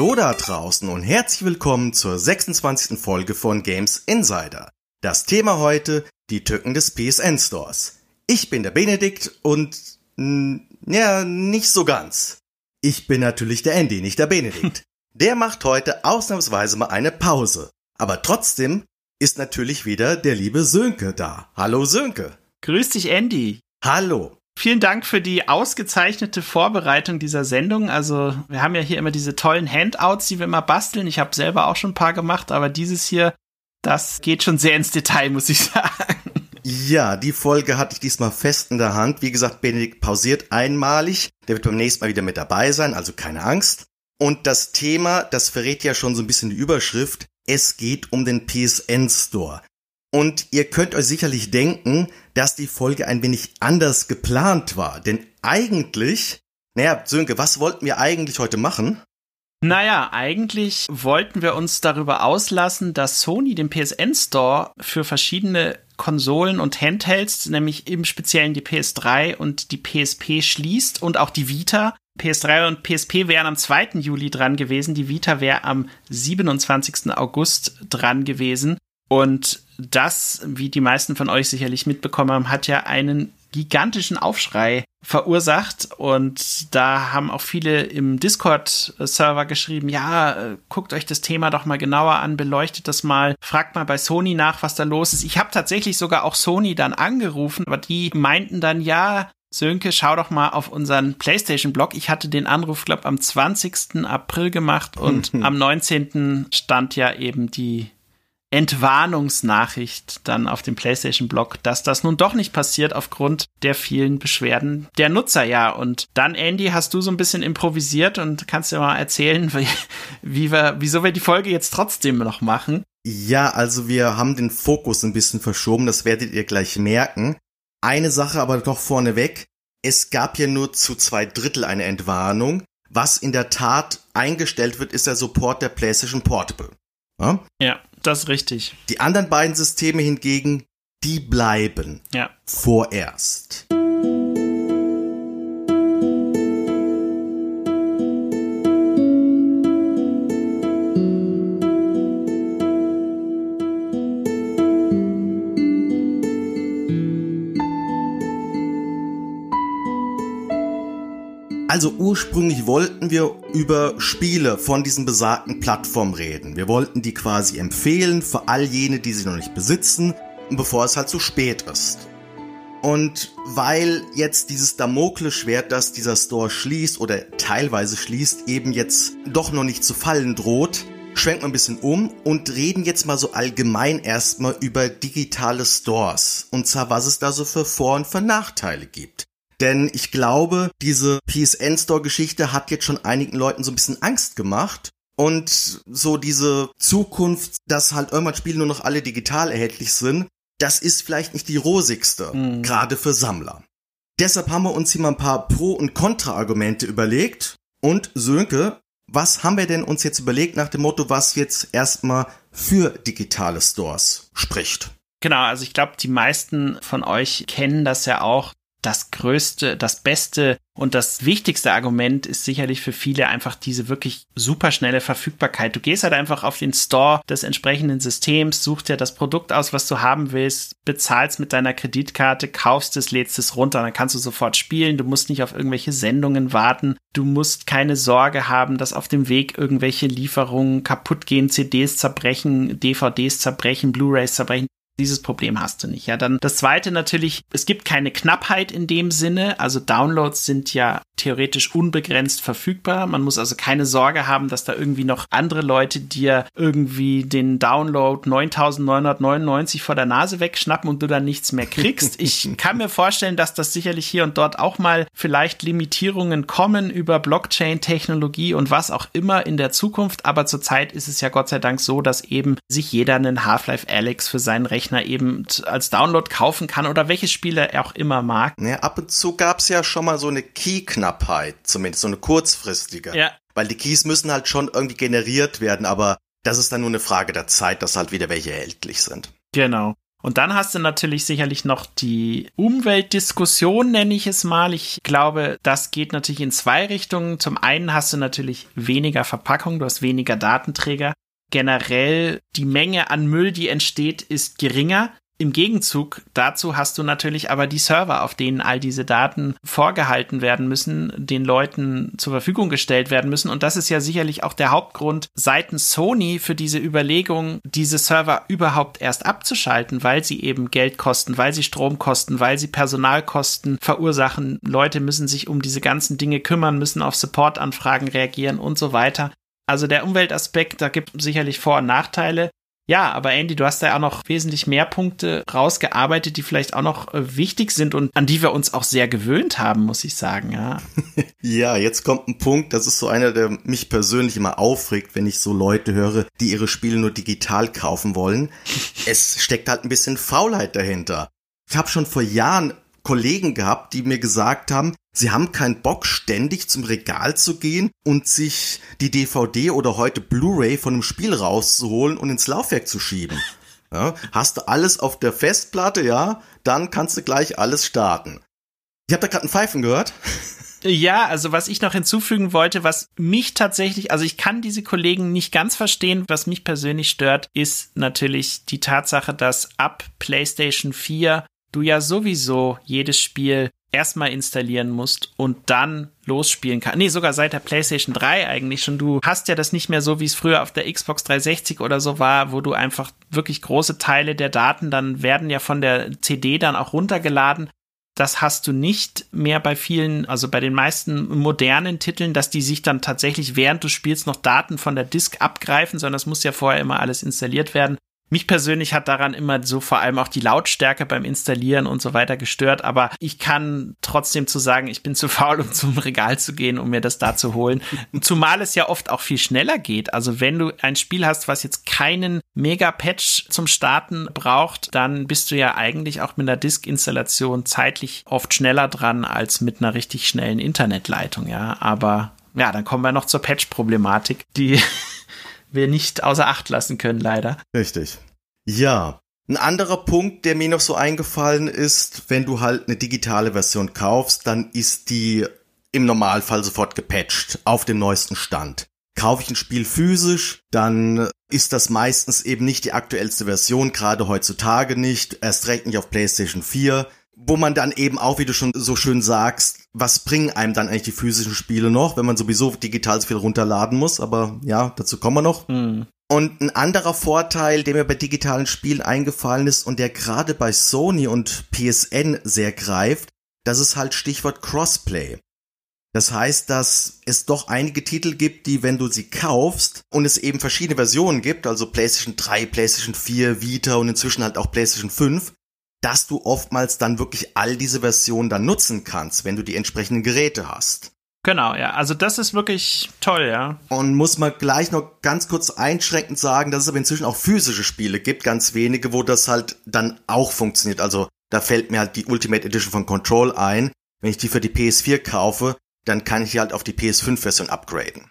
Hallo da draußen und herzlich willkommen zur 26. Folge von Games Insider. Das Thema heute, die Tücken des PSN Stores. Ich bin der Benedikt und, mh, ja, nicht so ganz. Ich bin natürlich der Andy, nicht der Benedikt. Der macht heute ausnahmsweise mal eine Pause. Aber trotzdem ist natürlich wieder der liebe Sönke da. Hallo Sönke. Grüß dich, Andy. Hallo. Vielen Dank für die ausgezeichnete Vorbereitung dieser Sendung. Also, wir haben ja hier immer diese tollen Handouts, die wir immer basteln. Ich habe selber auch schon ein paar gemacht, aber dieses hier, das geht schon sehr ins Detail, muss ich sagen. Ja, die Folge hatte ich diesmal fest in der Hand. Wie gesagt, Benedikt pausiert einmalig. Der wird beim nächsten Mal wieder mit dabei sein, also keine Angst. Und das Thema, das verrät ja schon so ein bisschen die Überschrift. Es geht um den PSN Store. Und ihr könnt euch sicherlich denken, dass die Folge ein wenig anders geplant war. Denn eigentlich, naja, Sönke, was wollten wir eigentlich heute machen? Naja, eigentlich wollten wir uns darüber auslassen, dass Sony den PSN Store für verschiedene Konsolen und Handhelds, nämlich im Speziellen die PS3 und die PSP schließt und auch die Vita. PS3 und PSP wären am 2. Juli dran gewesen, die Vita wäre am 27. August dran gewesen. Und das, wie die meisten von euch sicherlich mitbekommen haben, hat ja einen gigantischen Aufschrei verursacht und da haben auch viele im Discord-Server geschrieben, ja, äh, guckt euch das Thema doch mal genauer an, beleuchtet das mal, fragt mal bei Sony nach, was da los ist. Ich habe tatsächlich sogar auch Sony dann angerufen, aber die meinten dann, ja, Sönke, schau doch mal auf unseren PlayStation-Blog. Ich hatte den Anruf, glaube am 20. April gemacht und am 19. stand ja eben die Entwarnungsnachricht dann auf dem PlayStation-Blog, dass das nun doch nicht passiert aufgrund der vielen Beschwerden der Nutzer, ja. Und dann, Andy, hast du so ein bisschen improvisiert und kannst dir mal erzählen, wie, wie wir, wieso wir die Folge jetzt trotzdem noch machen. Ja, also wir haben den Fokus ein bisschen verschoben, das werdet ihr gleich merken. Eine Sache aber doch vorneweg. Es gab ja nur zu zwei Drittel eine Entwarnung. Was in der Tat eingestellt wird, ist der Support der PlayStation Portable. Ja? ja das ist richtig. Die anderen beiden Systeme hingegen, die bleiben. Ja. Vorerst. Also ursprünglich wollten wir über Spiele von diesen besagten Plattformen reden. Wir wollten die quasi empfehlen für all jene, die sie noch nicht besitzen, bevor es halt zu spät ist. Und weil jetzt dieses Damoklesschwert, das dieser Store schließt oder teilweise schließt, eben jetzt doch noch nicht zu fallen droht, schwenken wir ein bisschen um und reden jetzt mal so allgemein erstmal über digitale Stores. Und zwar, was es da so für Vor- und für Nachteile gibt. Denn ich glaube, diese PSN Store Geschichte hat jetzt schon einigen Leuten so ein bisschen Angst gemacht. Und so diese Zukunft, dass halt irgendwann Spiele nur noch alle digital erhältlich sind, das ist vielleicht nicht die rosigste, mhm. gerade für Sammler. Deshalb haben wir uns hier mal ein paar Pro- und Kontra-Argumente überlegt. Und Sönke, was haben wir denn uns jetzt überlegt nach dem Motto, was jetzt erstmal für digitale Stores spricht? Genau, also ich glaube, die meisten von euch kennen das ja auch, das größte, das beste und das wichtigste Argument ist sicherlich für viele einfach diese wirklich superschnelle Verfügbarkeit. Du gehst halt einfach auf den Store des entsprechenden Systems, suchst dir das Produkt aus, was du haben willst, bezahlst mit deiner Kreditkarte, kaufst es, lädst es runter, dann kannst du sofort spielen. Du musst nicht auf irgendwelche Sendungen warten. Du musst keine Sorge haben, dass auf dem Weg irgendwelche Lieferungen kaputt gehen, CDs zerbrechen, DVDs zerbrechen, Blu-rays zerbrechen. Dieses Problem hast du nicht. Ja, dann das zweite natürlich, es gibt keine Knappheit in dem Sinne. Also Downloads sind ja theoretisch unbegrenzt verfügbar. Man muss also keine Sorge haben, dass da irgendwie noch andere Leute dir irgendwie den Download 9999 vor der Nase wegschnappen und du dann nichts mehr kriegst. Ich kann mir vorstellen, dass das sicherlich hier und dort auch mal vielleicht Limitierungen kommen über Blockchain-Technologie und was auch immer in der Zukunft. Aber zurzeit ist es ja Gott sei Dank so, dass eben sich jeder einen Half-Life Alex für seinen Rechner Rechner eben als Download kaufen kann oder welches Spiel er auch immer mag. Ja, ab und zu gab es ja schon mal so eine Key-Knappheit, zumindest so eine kurzfristige. Ja. Weil die Keys müssen halt schon irgendwie generiert werden, aber das ist dann nur eine Frage der Zeit, dass halt wieder welche erhältlich sind. Genau. Und dann hast du natürlich sicherlich noch die Umweltdiskussion, nenne ich es mal. Ich glaube, das geht natürlich in zwei Richtungen. Zum einen hast du natürlich weniger Verpackung, du hast weniger Datenträger. Generell die Menge an Müll, die entsteht, ist geringer. Im Gegenzug dazu hast du natürlich aber die Server, auf denen all diese Daten vorgehalten werden müssen, den Leuten zur Verfügung gestellt werden müssen. Und das ist ja sicherlich auch der Hauptgrund seitens Sony für diese Überlegung, diese Server überhaupt erst abzuschalten, weil sie eben Geld kosten, weil sie Strom kosten, weil sie Personalkosten verursachen. Leute müssen sich um diese ganzen Dinge kümmern, müssen auf Supportanfragen reagieren und so weiter. Also der Umweltaspekt, da gibt es sicherlich Vor- und Nachteile. Ja, aber Andy, du hast da auch noch wesentlich mehr Punkte rausgearbeitet, die vielleicht auch noch äh, wichtig sind und an die wir uns auch sehr gewöhnt haben, muss ich sagen, ja. ja, jetzt kommt ein Punkt, das ist so einer, der mich persönlich immer aufregt, wenn ich so Leute höre, die ihre Spiele nur digital kaufen wollen. es steckt halt ein bisschen Faulheit dahinter. Ich habe schon vor Jahren Kollegen gehabt, die mir gesagt haben, sie haben keinen Bock, ständig zum Regal zu gehen und sich die DVD oder heute Blu-ray von einem Spiel rauszuholen und ins Laufwerk zu schieben. Ja, hast du alles auf der Festplatte, ja, dann kannst du gleich alles starten. Ich habe da gerade ein Pfeifen gehört. Ja, also was ich noch hinzufügen wollte, was mich tatsächlich, also ich kann diese Kollegen nicht ganz verstehen, was mich persönlich stört, ist natürlich die Tatsache, dass ab PlayStation 4 du ja sowieso jedes Spiel erstmal installieren musst und dann losspielen kannst. Nee, sogar seit der PlayStation 3 eigentlich schon. Du hast ja das nicht mehr so, wie es früher auf der Xbox 360 oder so war, wo du einfach wirklich große Teile der Daten dann werden ja von der CD dann auch runtergeladen. Das hast du nicht mehr bei vielen, also bei den meisten modernen Titeln, dass die sich dann tatsächlich während du spielst noch Daten von der Disk abgreifen, sondern das muss ja vorher immer alles installiert werden. Mich persönlich hat daran immer so vor allem auch die Lautstärke beim Installieren und so weiter gestört, aber ich kann trotzdem zu sagen, ich bin zu faul, um zum Regal zu gehen, um mir das da zu holen. Zumal es ja oft auch viel schneller geht. Also wenn du ein Spiel hast, was jetzt keinen Mega-Patch zum Starten braucht, dann bist du ja eigentlich auch mit einer Disk-Installation zeitlich oft schneller dran als mit einer richtig schnellen Internetleitung, ja. Aber ja, dann kommen wir noch zur Patch-Problematik, die wir nicht außer Acht lassen können, leider. Richtig. Ja. Ein anderer Punkt, der mir noch so eingefallen ist, wenn du halt eine digitale Version kaufst, dann ist die im Normalfall sofort gepatcht auf dem neuesten Stand. Kaufe ich ein Spiel physisch, dann ist das meistens eben nicht die aktuellste Version, gerade heutzutage nicht, erst recht nicht auf PlayStation 4 wo man dann eben auch, wie du schon so schön sagst, was bringen einem dann eigentlich die physischen Spiele noch, wenn man sowieso digital so viel runterladen muss, aber ja, dazu kommen wir noch. Mhm. Und ein anderer Vorteil, der mir bei digitalen Spielen eingefallen ist und der gerade bei Sony und PSN sehr greift, das ist halt Stichwort Crossplay. Das heißt, dass es doch einige Titel gibt, die, wenn du sie kaufst und es eben verschiedene Versionen gibt, also PlayStation 3, PlayStation 4, Vita und inzwischen halt auch PlayStation 5, dass du oftmals dann wirklich all diese Versionen dann nutzen kannst, wenn du die entsprechenden Geräte hast. Genau, ja. Also das ist wirklich toll, ja. Und muss man gleich noch ganz kurz einschränkend sagen, dass es aber inzwischen auch physische Spiele gibt, ganz wenige, wo das halt dann auch funktioniert. Also da fällt mir halt die Ultimate Edition von Control ein. Wenn ich die für die PS4 kaufe, dann kann ich die halt auf die PS5-Version upgraden.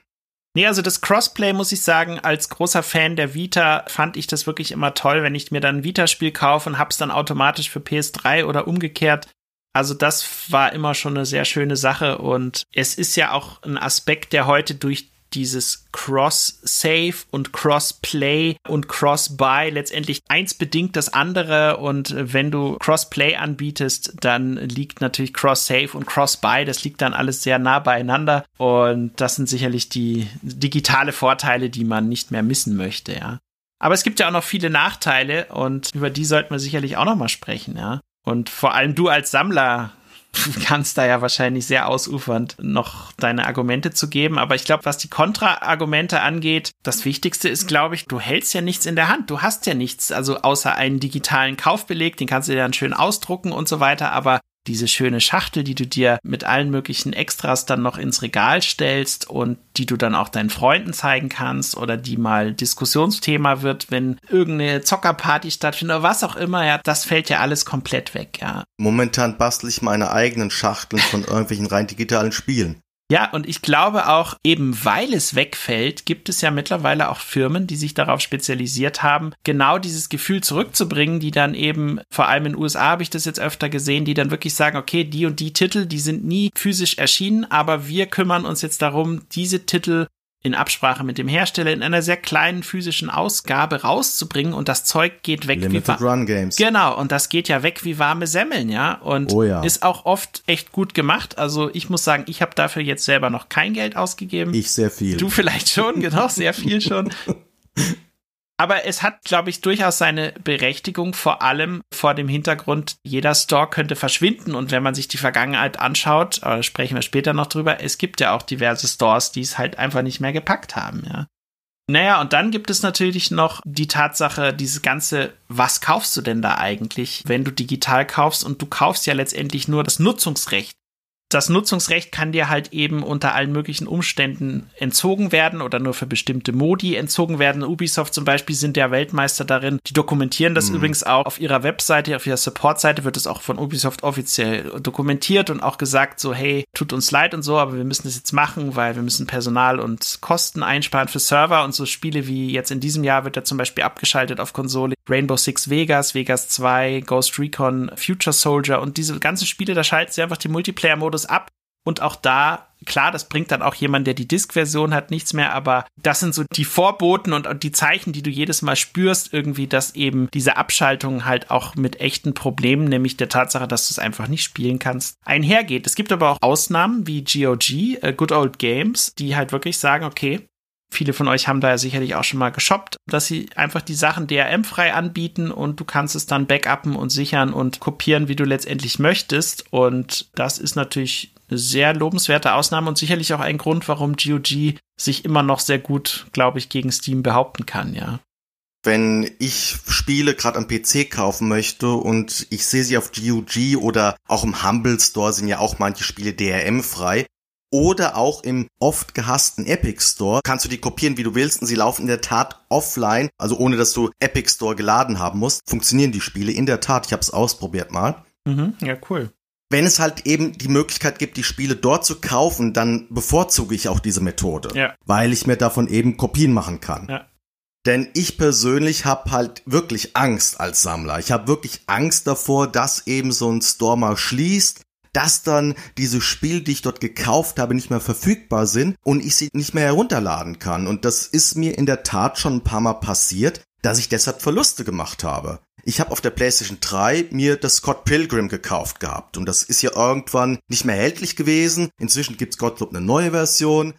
Nee, also das Crossplay muss ich sagen, als großer Fan der Vita fand ich das wirklich immer toll, wenn ich mir dann ein Vita-Spiel kaufe und hab's dann automatisch für PS3 oder umgekehrt. Also das war immer schon eine sehr schöne Sache und es ist ja auch ein Aspekt, der heute durch dieses Cross-Save und Cross-Play und Cross-Buy letztendlich eins bedingt das andere und wenn du Cross-Play anbietest, dann liegt natürlich Cross-Save und Cross-Buy, das liegt dann alles sehr nah beieinander und das sind sicherlich die digitale Vorteile, die man nicht mehr missen möchte, ja. Aber es gibt ja auch noch viele Nachteile und über die sollten wir sicherlich auch noch mal sprechen, ja. Und vor allem du als Sammler kannst da ja wahrscheinlich sehr ausufernd noch deine Argumente zu geben. Aber ich glaube, was die Kontraargumente angeht, das Wichtigste ist, glaube ich, du hältst ja nichts in der Hand. Du hast ja nichts, also außer einen digitalen Kaufbeleg, den kannst du dir dann schön ausdrucken und so weiter. Aber diese schöne Schachtel, die du dir mit allen möglichen Extras dann noch ins Regal stellst und die du dann auch deinen Freunden zeigen kannst oder die mal Diskussionsthema wird, wenn irgendeine Zockerparty stattfindet oder was auch immer, ja, das fällt ja alles komplett weg, ja. Momentan bastel ich meine eigenen Schachteln von irgendwelchen rein digitalen Spielen. Ja, und ich glaube auch, eben weil es wegfällt, gibt es ja mittlerweile auch Firmen, die sich darauf spezialisiert haben, genau dieses Gefühl zurückzubringen, die dann eben, vor allem in den USA habe ich das jetzt öfter gesehen, die dann wirklich sagen, okay, die und die Titel, die sind nie physisch erschienen, aber wir kümmern uns jetzt darum, diese Titel in Absprache mit dem Hersteller in einer sehr kleinen physischen Ausgabe rauszubringen und das Zeug geht weg Limited wie Run Games. Genau, und das geht ja weg wie warme Semmeln, ja, und Oh ja. ist auch oft echt gut gemacht. Also ich muss sagen, ich habe dafür jetzt selber noch kein Geld ausgegeben. Ich sehr viel. Du vielleicht schon, genau, sehr viel schon. Aber es hat, glaube ich, durchaus seine Berechtigung, vor allem vor dem Hintergrund, jeder Store könnte verschwinden. Und wenn man sich die Vergangenheit anschaut, äh, sprechen wir später noch drüber, es gibt ja auch diverse Stores, die es halt einfach nicht mehr gepackt haben, ja. Naja, und dann gibt es natürlich noch die Tatsache, diese ganze, was kaufst du denn da eigentlich, wenn du digital kaufst und du kaufst ja letztendlich nur das Nutzungsrecht das Nutzungsrecht kann dir halt eben unter allen möglichen Umständen entzogen werden oder nur für bestimmte Modi entzogen werden. Ubisoft zum Beispiel sind ja Weltmeister darin. Die dokumentieren das mhm. übrigens auch auf ihrer Webseite, auf ihrer Support-Seite wird es auch von Ubisoft offiziell dokumentiert und auch gesagt so, hey, tut uns leid und so, aber wir müssen das jetzt machen, weil wir müssen Personal und Kosten einsparen für Server und so Spiele wie jetzt in diesem Jahr wird er zum Beispiel abgeschaltet auf Konsole. Rainbow Six Vegas, Vegas 2, Ghost Recon, Future Soldier und diese ganzen Spiele, da schalten sie einfach den Multiplayer-Modus ab. Und auch da, klar, das bringt dann auch jemand, der die Disk-Version hat, nichts mehr, aber das sind so die Vorboten und, und die Zeichen, die du jedes Mal spürst, irgendwie, dass eben diese Abschaltung halt auch mit echten Problemen, nämlich der Tatsache, dass du es einfach nicht spielen kannst, einhergeht. Es gibt aber auch Ausnahmen wie GOG, äh, Good Old Games, die halt wirklich sagen, okay, Viele von euch haben da ja sicherlich auch schon mal geshoppt, dass sie einfach die Sachen DRM-frei anbieten und du kannst es dann backuppen und sichern und kopieren, wie du letztendlich möchtest. Und das ist natürlich eine sehr lobenswerte Ausnahme und sicherlich auch ein Grund, warum GOG sich immer noch sehr gut, glaube ich, gegen Steam behaupten kann, ja. Wenn ich Spiele gerade am PC kaufen möchte und ich sehe sie auf GOG oder auch im Humble Store sind ja auch manche Spiele DRM-frei, oder auch im oft gehassten Epic Store kannst du die kopieren, wie du willst, und sie laufen in der Tat offline, also ohne dass du Epic Store geladen haben musst, funktionieren die Spiele in der Tat. Ich habe es ausprobiert mal. Mhm, ja, cool. Wenn es halt eben die Möglichkeit gibt, die Spiele dort zu kaufen, dann bevorzuge ich auch diese Methode, ja. weil ich mir davon eben Kopien machen kann. Ja. Denn ich persönlich habe halt wirklich Angst als Sammler. Ich habe wirklich Angst davor, dass eben so ein Store mal schließt dass dann diese Spiele, die ich dort gekauft habe, nicht mehr verfügbar sind und ich sie nicht mehr herunterladen kann. Und das ist mir in der Tat schon ein paar Mal passiert, dass ich deshalb Verluste gemacht habe. Ich habe auf der PlayStation 3 mir das Scott Pilgrim gekauft gehabt und das ist ja irgendwann nicht mehr erhältlich gewesen. Inzwischen gibt's Gottlob eine neue Version.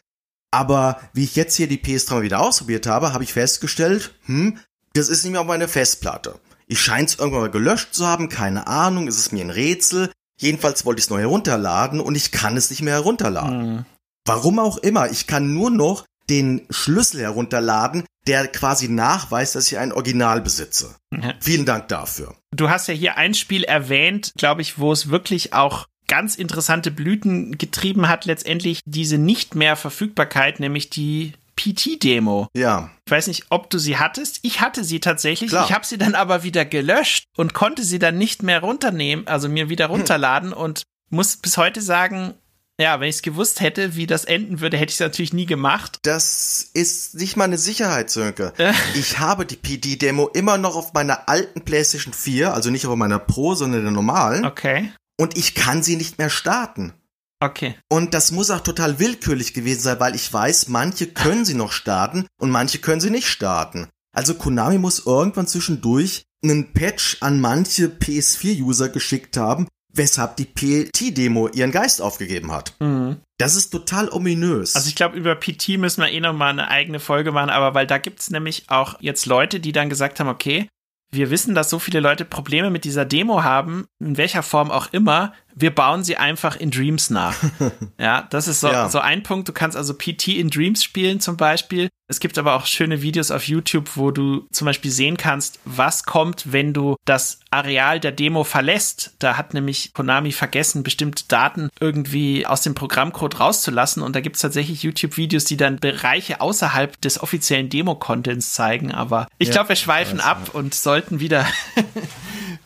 Aber wie ich jetzt hier die PS3 wieder ausprobiert habe, habe ich festgestellt, hm, das ist nicht mehr auf meiner Festplatte. Ich scheine es irgendwann mal gelöscht zu haben, keine Ahnung, es ist mir ein Rätsel. Jedenfalls wollte ich es neu herunterladen und ich kann es nicht mehr herunterladen. Mhm. Warum auch immer, ich kann nur noch den Schlüssel herunterladen, der quasi nachweist, dass ich ein Original besitze. Ja. Vielen Dank dafür. Du hast ja hier ein Spiel erwähnt, glaube ich, wo es wirklich auch ganz interessante Blüten getrieben hat, letztendlich diese nicht mehr Verfügbarkeit, nämlich die PT-Demo. Ja. Ich weiß nicht, ob du sie hattest. Ich hatte sie tatsächlich. Klar. Ich habe sie dann aber wieder gelöscht und konnte sie dann nicht mehr runternehmen, also mir wieder runterladen und muss bis heute sagen, ja, wenn ich es gewusst hätte, wie das enden würde, hätte ich es natürlich nie gemacht. Das ist nicht mal eine Sicherheit, Sönke. Äh. Ich habe die PD-Demo immer noch auf meiner alten PlayStation 4, also nicht auf meiner Pro, sondern der normalen. Okay. Und ich kann sie nicht mehr starten. Okay. Und das muss auch total willkürlich gewesen sein, weil ich weiß, manche können sie noch starten und manche können sie nicht starten. Also Konami muss irgendwann zwischendurch einen Patch an manche PS4-User geschickt haben, weshalb die PT-Demo ihren Geist aufgegeben hat. Mhm. Das ist total ominös. Also ich glaube, über PT müssen wir eh nochmal eine eigene Folge machen, aber weil da gibt's nämlich auch jetzt Leute, die dann gesagt haben, okay, wir wissen, dass so viele Leute Probleme mit dieser Demo haben, in welcher Form auch immer. Wir bauen sie einfach in Dreams nach. ja, das ist so, Ja. so ein Punkt. Du kannst also PT in Dreams spielen zum Beispiel. Es gibt aber auch schöne Videos auf YouTube, wo du zum Beispiel sehen kannst, was kommt, wenn du das Areal der Demo verlässt. Da hat nämlich Konami vergessen, bestimmte Daten irgendwie aus dem Programmcode rauszulassen. Und da gibt es tatsächlich YouTube-Videos, die dann Bereiche außerhalb des offiziellen Demo-Contents zeigen. Aber ich Ja, glaube, wir schweifen ab und sollten wieder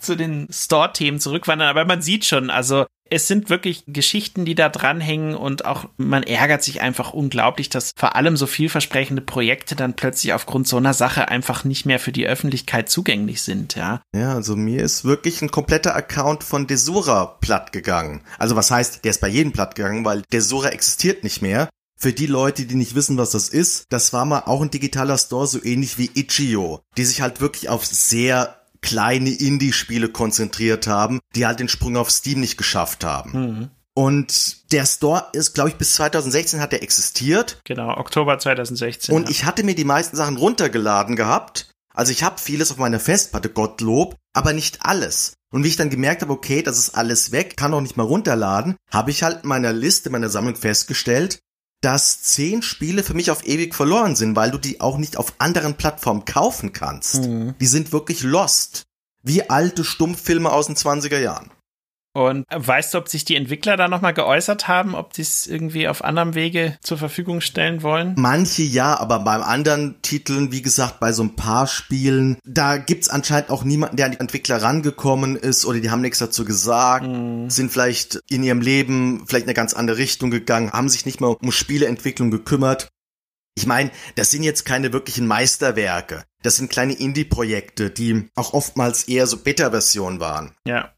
zu den Store-Themen zurückwandern. Aber man sieht schon, also es sind wirklich Geschichten, die da dranhängen und auch man ärgert sich einfach unglaublich, dass vor allem so vielversprechende Projekte dann plötzlich aufgrund so einer Sache einfach nicht mehr für die Öffentlichkeit zugänglich sind, ja. Ja, also mir ist wirklich ein kompletter Account von Desura platt gegangen. Also was heißt, der ist bei jedem platt gegangen, weil Desura existiert nicht mehr. Für die Leute, die nicht wissen, was das ist, das war mal auch ein digitaler Store, so ähnlich wie Itch.io, die sich halt wirklich auf sehr kleine Indie-Spiele konzentriert haben, die halt den Sprung auf Steam nicht geschafft haben. Mhm. Und der Store ist, glaube ich, bis 2016 hat er existiert. Genau, Oktober 2016. Und ja. ich hatte mir die meisten Sachen runtergeladen gehabt. Also ich habe vieles auf meiner Festplatte, Gottlob, aber nicht alles. Und wie ich dann gemerkt habe, okay, das ist alles weg, kann auch nicht mal runterladen, habe ich halt in meiner Liste, meiner Sammlung festgestellt, dass zehn Spiele für mich auf ewig verloren sind, weil du die auch nicht auf anderen Plattformen kaufen kannst. Mhm. Die sind wirklich lost. Wie alte Stummfilme aus den 20er Jahren. Und weißt du, ob sich die Entwickler da nochmal geäußert haben, ob die es irgendwie auf anderem Wege zur Verfügung stellen wollen? Manche ja, aber beim anderen Titeln, wie gesagt, bei so ein paar Spielen, da gibt's anscheinend auch niemanden, der an die Entwickler rangekommen ist oder die haben nichts dazu gesagt, mm. sind vielleicht in ihrem Leben vielleicht eine ganz andere Richtung gegangen, haben sich nicht mehr um Spieleentwicklung gekümmert. Ich meine, das sind jetzt keine wirklichen Meisterwerke. Das sind kleine Indie-Projekte, die auch oftmals eher so Beta-Versionen waren. Ja.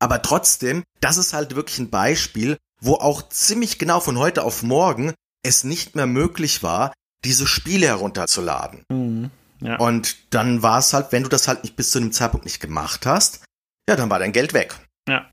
Aber trotzdem, das ist halt wirklich ein Beispiel, wo auch ziemlich genau von heute auf morgen es nicht mehr möglich war, diese Spiele herunterzuladen. Mhm, ja. Und dann war es halt, wenn du das halt nicht bis zu dem Zeitpunkt nicht gemacht hast, ja, dann war dein Geld weg. Ja.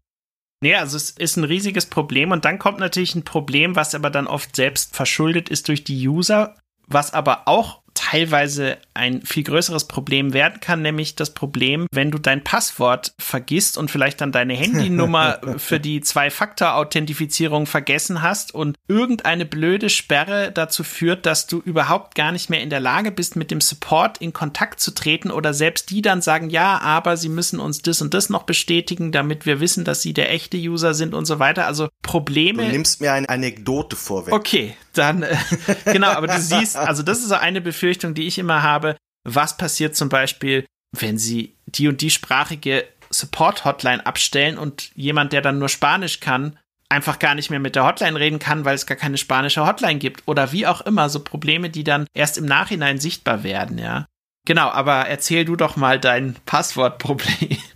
Nee, also es ist ein riesiges Problem und dann kommt natürlich ein Problem, was aber dann oft selbst verschuldet ist durch die User, was aber auch teilweise ein viel größeres Problem werden kann, nämlich das Problem, wenn du dein Passwort vergisst und vielleicht dann deine Handynummer für die Zwei-Faktor-Authentifizierung vergessen hast und irgendeine blöde Sperre dazu führt, dass du überhaupt gar nicht mehr in der Lage bist, mit dem Support in Kontakt zu treten oder selbst die dann sagen, ja, aber sie müssen uns das und das noch bestätigen, damit wir wissen, dass sie der echte User sind und so weiter. Also Probleme. Du nimmst mir eine Anekdote vorweg. Okay, dann, äh, genau, aber du siehst, also das ist so eine Befürchtung, die ich immer habe. Was passiert zum Beispiel, wenn sie die und die sprachige Support-Hotline abstellen und jemand, der dann nur Spanisch kann, einfach gar nicht mehr mit der Hotline reden kann, weil es gar keine spanische Hotline gibt oder wie auch immer, so Probleme, die dann erst im Nachhinein sichtbar werden, ja. Genau, aber erzähl du doch mal dein Passwortproblem.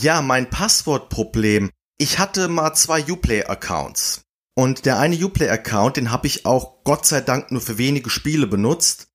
Ja, mein Passwortproblem. Ich hatte mal zwei Uplay-Accounts. Und der eine Uplay-Account, den habe ich auch Gott sei Dank nur für wenige Spiele benutzt.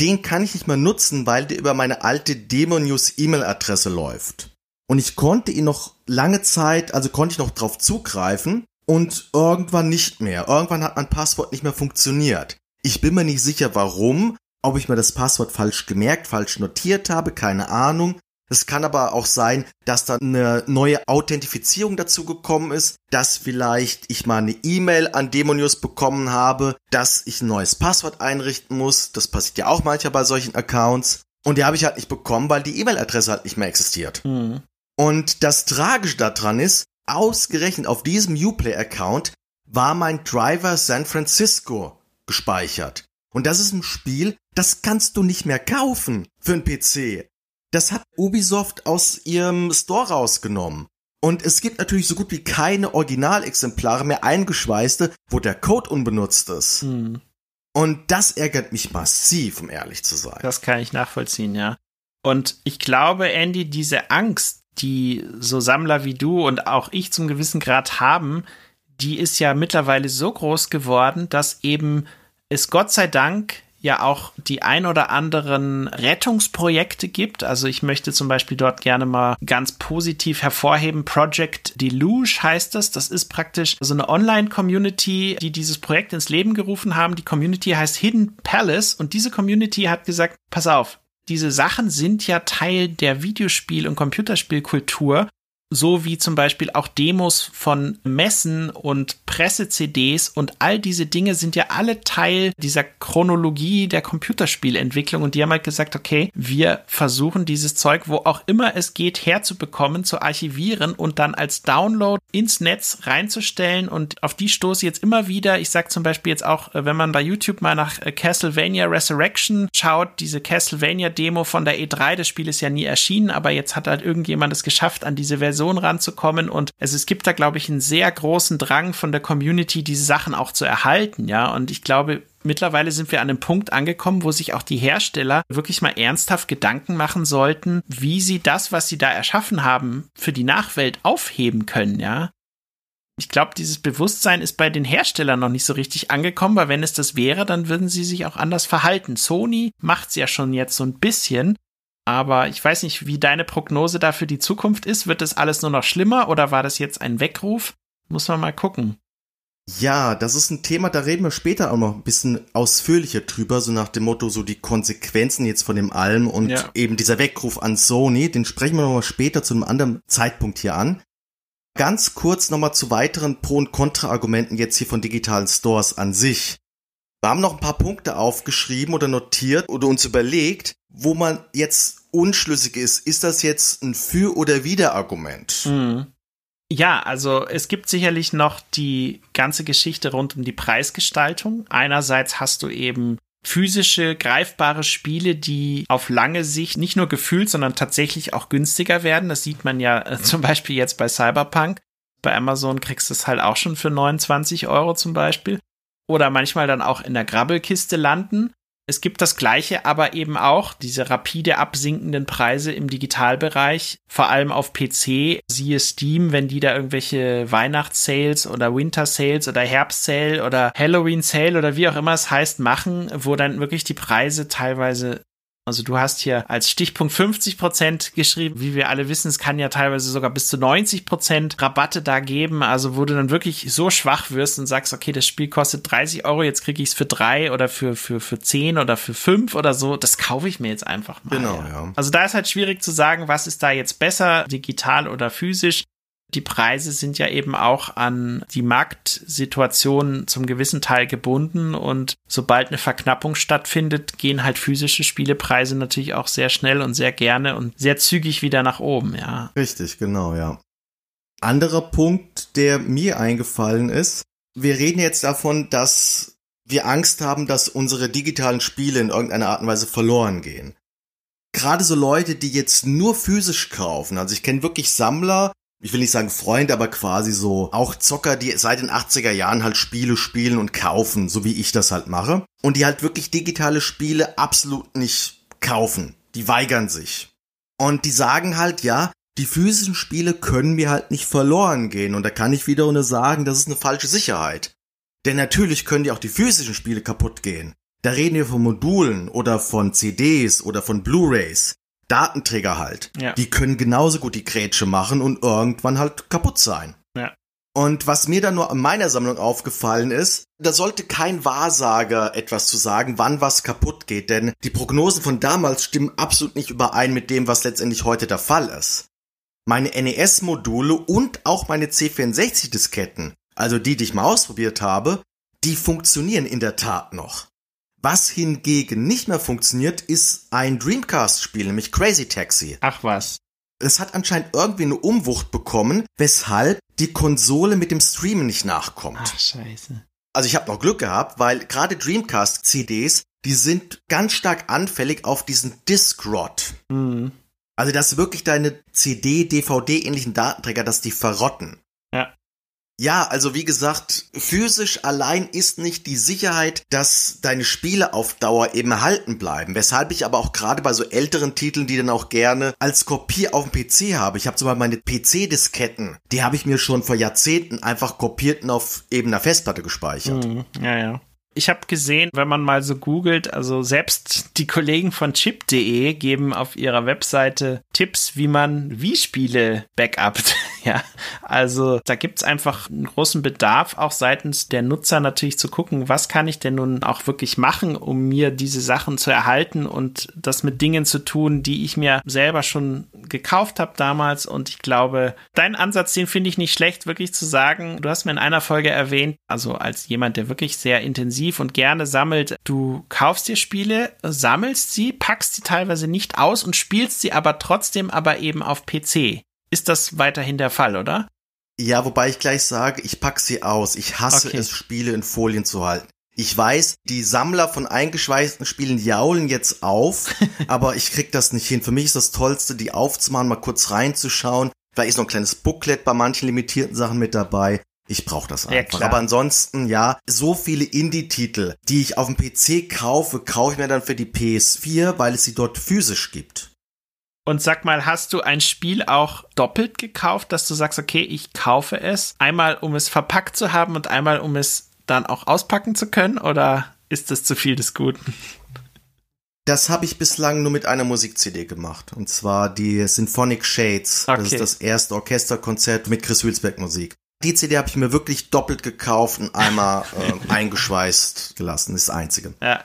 Den kann ich nicht mehr nutzen, weil der über meine alte Demo-News E-Mail-Adresse läuft. Und ich konnte ihn noch lange Zeit, also konnte ich noch drauf zugreifen und irgendwann nicht mehr. Irgendwann hat mein Passwort nicht mehr funktioniert. Ich bin mir nicht sicher warum, ob ich mir das Passwort falsch gemerkt, falsch notiert habe, keine Ahnung. Es kann aber auch sein, dass da eine neue Authentifizierung dazu gekommen ist, dass vielleicht ich mal eine E-Mail an Demonius bekommen habe, dass ich ein neues Passwort einrichten muss. Das passiert ja auch manchmal bei solchen Accounts. Und die habe ich halt nicht bekommen, weil die E-Mail-Adresse halt nicht mehr existiert. Mhm. Und das Tragische daran ist, ausgerechnet auf diesem Uplay-Account war mein Driver San Francisco gespeichert. Und das ist ein Spiel, das kannst du nicht mehr kaufen für einen PC. Das hat Ubisoft aus ihrem Store rausgenommen. Und es gibt natürlich so gut wie keine Originalexemplare mehr eingeschweißte, wo der Code unbenutzt ist. Hm. Und das ärgert mich massiv, um ehrlich zu sein. Das kann ich nachvollziehen, ja. Und ich glaube, Andy, diese Angst, die so Sammler wie du und auch ich zum gewissen Grad haben, die ist ja mittlerweile so groß geworden, dass eben es Gott sei Dank ja auch die ein oder anderen Rettungsprojekte gibt. Also ich möchte zum Beispiel dort gerne mal ganz positiv hervorheben. Project Deluge heißt das. Das ist praktisch so eine Online-Community, die dieses Projekt ins Leben gerufen haben. Die Community heißt Hidden Palace und diese Community hat gesagt, pass auf, diese Sachen sind ja Teil der Videospiel- und Computerspielkultur so wie zum Beispiel auch Demos von Messen und Presse-CDs und all diese Dinge sind ja alle Teil dieser Chronologie der Computerspielentwicklung. Und die haben halt gesagt, okay, wir versuchen dieses Zeug, wo auch immer es geht, herzubekommen, zu archivieren und dann als Download ins Netz reinzustellen. Und auf die stoße jetzt immer wieder, ich sag zum Beispiel jetzt auch, äh, wenn man bei YouTube mal nach äh, Castlevania Resurrection schaut, diese Castlevania Demo von der E3, das Spiel ist ja nie erschienen, aber jetzt hat halt irgendjemand es geschafft, an diese Version Personen ranzukommen und es, es gibt da, glaube ich, einen sehr großen Drang von der Community, diese Sachen auch zu erhalten, ja. Und ich glaube, mittlerweile sind wir an einem Punkt angekommen, wo sich auch die Hersteller wirklich mal ernsthaft Gedanken machen sollten, wie sie das, was sie da erschaffen haben, für die Nachwelt aufheben können, ja. Ich glaube, dieses Bewusstsein ist bei den Herstellern noch nicht so richtig angekommen, weil wenn es das wäre, dann würden sie sich auch anders verhalten. Sony macht es ja schon jetzt so ein bisschen, aber ich weiß nicht, wie deine Prognose da für die Zukunft ist. Wird das alles nur noch schlimmer oder war das jetzt ein Weckruf? Muss man mal gucken. Ja, das ist ein Thema, da reden wir später auch noch ein bisschen ausführlicher drüber, so nach dem Motto, so die Konsequenzen jetzt von dem allem und ja. eben dieser Weckruf an Sony, den sprechen wir nochmal später zu einem anderen Zeitpunkt hier an. Ganz kurz nochmal zu weiteren Pro- und Kontra-Argumenten jetzt hier von digitalen Stores an sich. Wir haben noch ein paar Punkte aufgeschrieben oder notiert oder uns überlegt, wo man jetzt unschlüssig ist. Ist das jetzt ein Für- oder Wider-Argument? Mhm. Ja, also es gibt sicherlich noch die ganze Geschichte rund um die Preisgestaltung. Einerseits hast du eben physische, greifbare Spiele, die auf lange Sicht nicht nur gefühlt, sondern tatsächlich auch günstiger werden. Das sieht man ja äh, zum Beispiel jetzt bei Cyberpunk. Bei Amazon kriegst du es halt auch schon für 29 Euro zum Beispiel. Oder manchmal dann auch in der Grabbelkiste landen. Es gibt das Gleiche, aber eben auch diese rapide absinkenden Preise im Digitalbereich, vor allem auf PC, siehe Steam, wenn die da irgendwelche Weihnachtssales oder Winter Sales oder Herbstsale oder Halloween Sale oder wie auch immer es heißt, machen, wo dann wirklich die Preise teilweise also du hast hier als Stichpunkt 50 Prozent geschrieben. Wie wir alle wissen, es kann ja teilweise sogar bis zu 90 Prozent Rabatte da geben. Also wo du dann wirklich so schwach wirst und sagst, okay, das Spiel kostet 30 Euro, jetzt kriege ich es für drei oder für, für, für 10 oder für fünf oder so. Das kaufe ich mir jetzt einfach mal. Genau, ja. Also da ist halt schwierig zu sagen, was ist da jetzt besser, digital oder physisch die Preise sind ja eben auch an die Marktsituation zum gewissen Teil gebunden und sobald eine Verknappung stattfindet, gehen halt physische Spielepreise natürlich auch sehr schnell und sehr gerne und sehr zügig wieder nach oben, ja. Richtig, genau, ja. Anderer Punkt, der mir eingefallen ist, wir reden jetzt davon, dass wir Angst haben, dass unsere digitalen Spiele in irgendeiner Art und Weise verloren gehen. Gerade so Leute, die jetzt nur physisch kaufen, also ich kenne wirklich Sammler, ich will nicht sagen Freund, aber quasi so auch Zocker, die seit den 80er Jahren halt Spiele spielen und kaufen, so wie ich das halt mache. Und die halt wirklich digitale Spiele absolut nicht kaufen. Die weigern sich. Und die sagen halt, ja, die physischen Spiele können mir halt nicht verloren gehen. Und da kann ich wieder nur sagen, das ist eine falsche Sicherheit. Denn natürlich können die auch die physischen Spiele kaputt gehen. Da reden wir von Modulen oder von CDs oder von Blu-rays. Datenträger halt. Ja. Die können genauso gut die Grätsche machen und irgendwann halt kaputt sein. Ja. Und was mir dann nur in meiner Sammlung aufgefallen ist, da sollte kein Wahrsager etwas zu sagen, wann was kaputt geht, denn die Prognosen von damals stimmen absolut nicht überein mit dem, was letztendlich heute der Fall ist. Meine NES-Module und auch meine C64-Disketten, also die, die ich mal ausprobiert habe, die funktionieren in der Tat noch. Was hingegen nicht mehr funktioniert, ist ein Dreamcast-Spiel, nämlich Crazy Taxi. Ach was. Es hat anscheinend irgendwie eine Umwucht bekommen, weshalb die Konsole mit dem Streamen nicht nachkommt. Ach scheiße. Also ich habe noch Glück gehabt, weil gerade Dreamcast-CDs, die sind ganz stark anfällig auf diesen Disc-Rot. Mhm. Also dass wirklich deine CD, DVD-ähnlichen Datenträger, dass die verrotten. Ja. Also wie gesagt, physisch allein ist nicht die Sicherheit, dass deine Spiele auf Dauer eben erhalten bleiben. Weshalb ich aber auch gerade bei so älteren Titeln, die dann auch gerne als Kopie auf dem PC habe. Ich habe zum Beispiel meine PC-Disketten, die habe ich mir schon vor Jahrzehnten einfach kopiert und auf eben einer Festplatte gespeichert. Mhm, ja, ja. Ich habe gesehen, wenn man mal so googelt, also selbst die Kollegen von chip.de geben auf ihrer Webseite Tipps, wie man Wii-Spiele backupt. ja, also da gibt's einfach einen großen Bedarf, auch seitens der Nutzer natürlich zu gucken, was kann ich denn nun auch wirklich machen, um mir diese Sachen zu erhalten und das mit Dingen zu tun, die ich mir selber schon gekauft habe damals. Und ich glaube, dein Ansatz, den finde ich nicht schlecht, wirklich zu sagen, du hast mir in einer Folge erwähnt, also als jemand, der wirklich sehr intensiv intensiv und gerne sammelt. Du kaufst dir Spiele, sammelst sie, packst sie teilweise nicht aus und spielst sie aber trotzdem aber eben auf PC. Ist das weiterhin der Fall, oder? Ja, wobei ich gleich sage, ich pack sie aus. Ich hasse okay. es, Spiele in Folien zu halten. Ich weiß, die Sammler von eingeschweißten Spielen jaulen jetzt auf, aber ich krieg das nicht hin. Für mich ist das Tollste, die aufzumachen, mal kurz reinzuschauen, Da ist noch ein kleines Booklet bei manchen limitierten Sachen mit dabei. Ich brauche das einfach. Ja, Aber ansonsten, ja, so viele Indie-Titel, die ich auf dem PC kaufe, kaufe ich mir dann für die PS4, weil es sie dort physisch gibt. Und sag mal, hast du ein Spiel auch doppelt gekauft, dass du sagst, okay, ich kaufe es, einmal um es verpackt zu haben und einmal um es dann auch auspacken zu können? Oder ist das zu viel des Guten? Das habe ich bislang nur mit einer Musik-CD gemacht. Und zwar die Symphonic Shades. Okay. Das ist das erste Orchesterkonzert mit Chris Hülsberg Musik. Die CD habe ich mir wirklich doppelt gekauft und einmal äh, eingeschweißt gelassen. Das ist das einzige. Ja.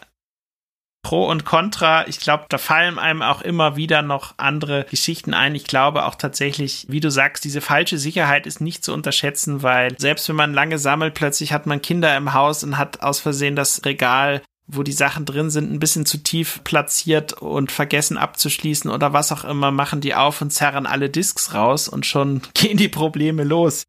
Pro und Contra, ich glaube, da fallen einem auch immer wieder noch andere Geschichten ein. Ich glaube auch tatsächlich, wie du sagst, diese falsche Sicherheit ist nicht zu unterschätzen, weil selbst wenn man lange sammelt, plötzlich hat man Kinder im Haus und hat aus Versehen das Regal wo die Sachen drin sind, ein bisschen zu tief platziert und vergessen abzuschließen oder was auch immer, machen die auf und zerren alle Disks raus und schon gehen die Probleme los.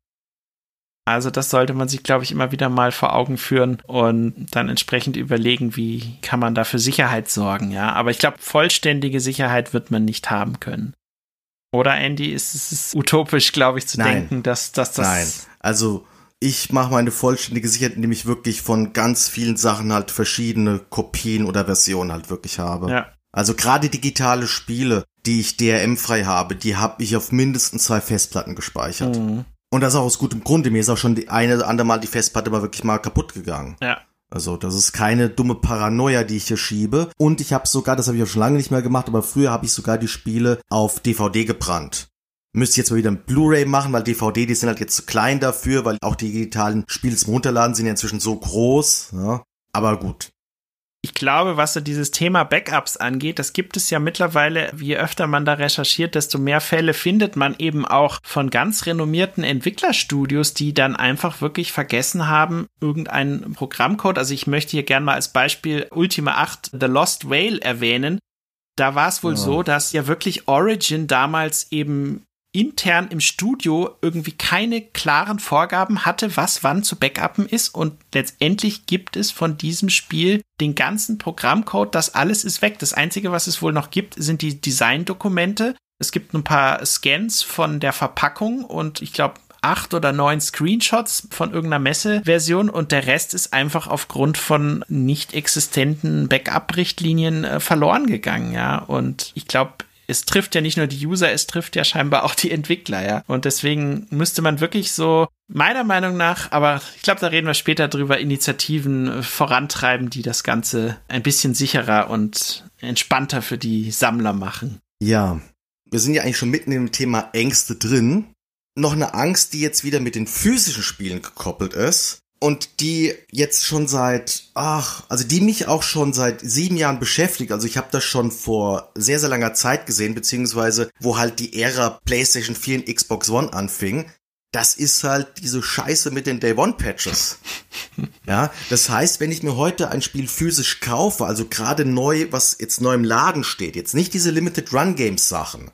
Also das sollte man sich, glaube ich, immer wieder mal vor Augen führen und dann entsprechend überlegen, wie kann man da für Sicherheit sorgen, ja. Aber ich glaube, vollständige Sicherheit wird man nicht haben können. Oder Andy, ist es utopisch, glaube ich, zu Nein. denken, dass, dass das. Nein, also ich mache meine vollständige Sicherheit, indem ich wirklich von ganz vielen Sachen halt verschiedene Kopien oder Versionen halt wirklich habe. Ja. Also gerade digitale Spiele, die ich DRM-frei habe, die habe ich auf mindestens zwei Festplatten gespeichert. Mhm. Und das auch aus gutem Grunde. Mir ist auch schon die eine oder andere Mal die Festplatte mal wirklich mal kaputt gegangen. Ja. Also das ist keine dumme Paranoia, die ich hier schiebe. Und ich habe sogar, das habe ich auch schon lange nicht mehr gemacht, aber früher habe ich sogar die Spiele auf DVD gebrannt. Müsste ich jetzt mal wieder ein Blu-ray machen, weil DVD, die sind halt jetzt zu klein dafür, weil auch die digitalen Spiele zum Runterladen sind ja inzwischen so groß. Ja. Aber gut. Ich glaube, was so dieses Thema Backups angeht, das gibt es ja mittlerweile, je öfter man da recherchiert, desto mehr Fälle findet man eben auch von ganz renommierten Entwicklerstudios, die dann einfach wirklich vergessen haben, irgendeinen Programmcode. Also ich möchte hier gerne mal als Beispiel Ultima 8 The Lost Whale erwähnen. Da war es wohl ja. so, dass ja wirklich Origin damals eben intern im Studio irgendwie keine klaren Vorgaben hatte, was wann zu backuppen ist und letztendlich gibt es von diesem Spiel den ganzen Programmcode, das alles ist weg. Das einzige, was es wohl noch gibt, sind die Designdokumente. Es gibt ein paar Scans von der Verpackung und ich glaube acht oder neun Screenshots von irgendeiner Messeversion und der Rest ist einfach aufgrund von nicht existenten Backup-Richtlinien äh, verloren gegangen, ja. Und ich glaube, es trifft ja nicht nur die User, es trifft ja scheinbar auch die Entwickler, ja. Und deswegen müsste man wirklich so, meiner Meinung nach, aber ich glaube, da reden wir später drüber, Initiativen äh, vorantreiben, die das Ganze ein bisschen sicherer und entspannter für die Sammler machen. Ja, wir sind ja eigentlich schon mitten im Thema Ängste drin. Noch eine Angst, die jetzt wieder mit den physischen Spielen gekoppelt ist und die jetzt schon seit, ach, also die mich auch schon seit sieben Jahren beschäftigt. Also ich habe das schon vor sehr, sehr langer Zeit gesehen, beziehungsweise wo halt die Ära PlayStation 4 und Xbox One anfing. Das ist halt diese Scheiße mit den Day One Patches. ja, das heißt, wenn ich mir heute ein Spiel physisch kaufe, also gerade neu, was jetzt neu im Laden steht, jetzt nicht diese Limited Run Games Sachen,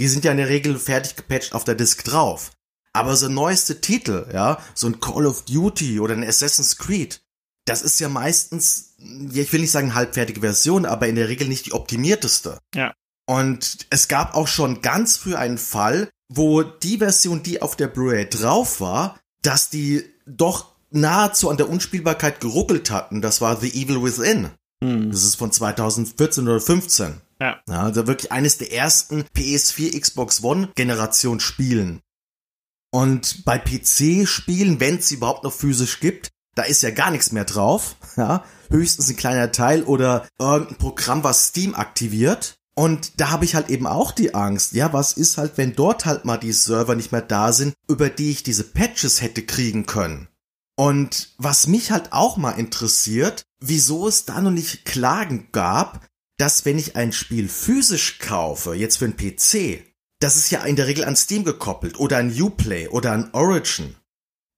die sind ja in der Regel fertig gepatcht auf der Disk drauf. Aber so neueste Titel, ja, so ein Call of Duty oder ein Assassin's Creed, das ist ja meistens, ich will nicht sagen halbfertige Version, aber in der Regel nicht die optimierteste. Ja. Und es gab auch schon ganz früh einen Fall, wo die Version, die auf der Blu-ray drauf war, dass die doch nahezu an der Unspielbarkeit geruckelt hatten. Das war The Evil Within. Hm. Das ist von 2014 oder 15. Ja. ja. Also wirklich eines der ersten PS4 Xbox One Generation Spielen. Und bei PC-Spielen, wenn es überhaupt noch physisch gibt, da ist ja gar nichts mehr drauf. Ja? Höchstens ein kleiner Teil oder irgendein Programm, was Steam aktiviert. Und da habe ich halt eben auch die Angst, ja, was ist halt, wenn dort halt mal die Server nicht mehr da sind, über die ich diese Patches hätte kriegen können. Und was mich halt auch mal interessiert, wieso es da noch nicht Klagen gab, dass wenn ich ein Spiel physisch kaufe, jetzt für einen PC, das ist ja in der Regel an Steam gekoppelt oder an Uplay oder an Origin.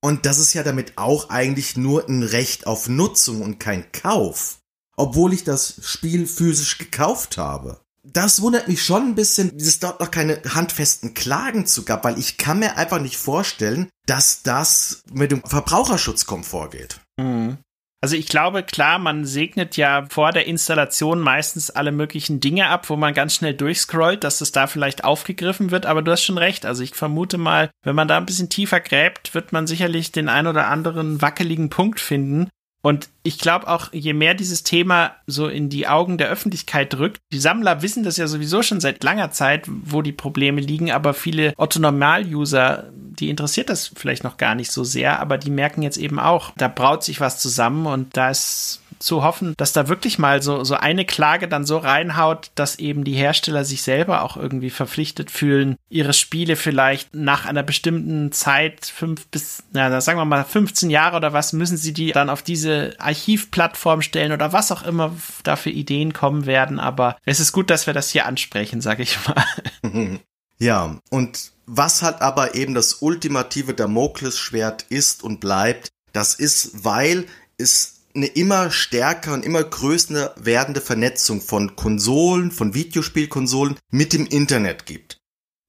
Und das ist ja damit auch eigentlich nur ein Recht auf Nutzung und kein Kauf. Obwohl ich das Spiel physisch gekauft habe. Das wundert mich schon ein bisschen, dass es dort noch keine handfesten Klagen zu gab, weil ich kann mir einfach nicht vorstellen, dass das mit dem Verbraucherschutzkomfort geht. Mhm. Also ich glaube, klar, man segnet ja vor der Installation meistens alle möglichen Dinge ab, wo man ganz schnell durchscrollt, dass es da vielleicht aufgegriffen wird, aber du hast schon recht. Also ich vermute mal, wenn man da ein bisschen tiefer gräbt, wird man sicherlich den ein oder anderen wackeligen Punkt finden. Und ich glaube auch, je mehr dieses Thema so in die Augen der Öffentlichkeit drückt, die Sammler wissen das ja sowieso schon seit langer Zeit, wo die Probleme liegen, aber viele Otto-Normal-User, die interessiert das vielleicht noch gar nicht so sehr, aber die merken jetzt eben auch, da braut sich was zusammen und da ist zu hoffen, dass da wirklich mal so, so eine Klage dann so reinhaut, dass eben die Hersteller sich selber auch irgendwie verpflichtet fühlen, ihre Spiele vielleicht nach einer bestimmten Zeit, fünf bis, na, sagen wir mal 15 Jahre oder was, müssen sie die dann auf diese Archivplattform stellen oder was auch immer da für Ideen kommen werden. Aber es ist gut, dass wir das hier ansprechen, sag ich mal. Ja, und was halt aber eben das ultimative Damoklesschwert ist und bleibt, das ist, weil es eine immer stärker und immer größer werdende Vernetzung von Konsolen, von Videospielkonsolen mit dem Internet gibt.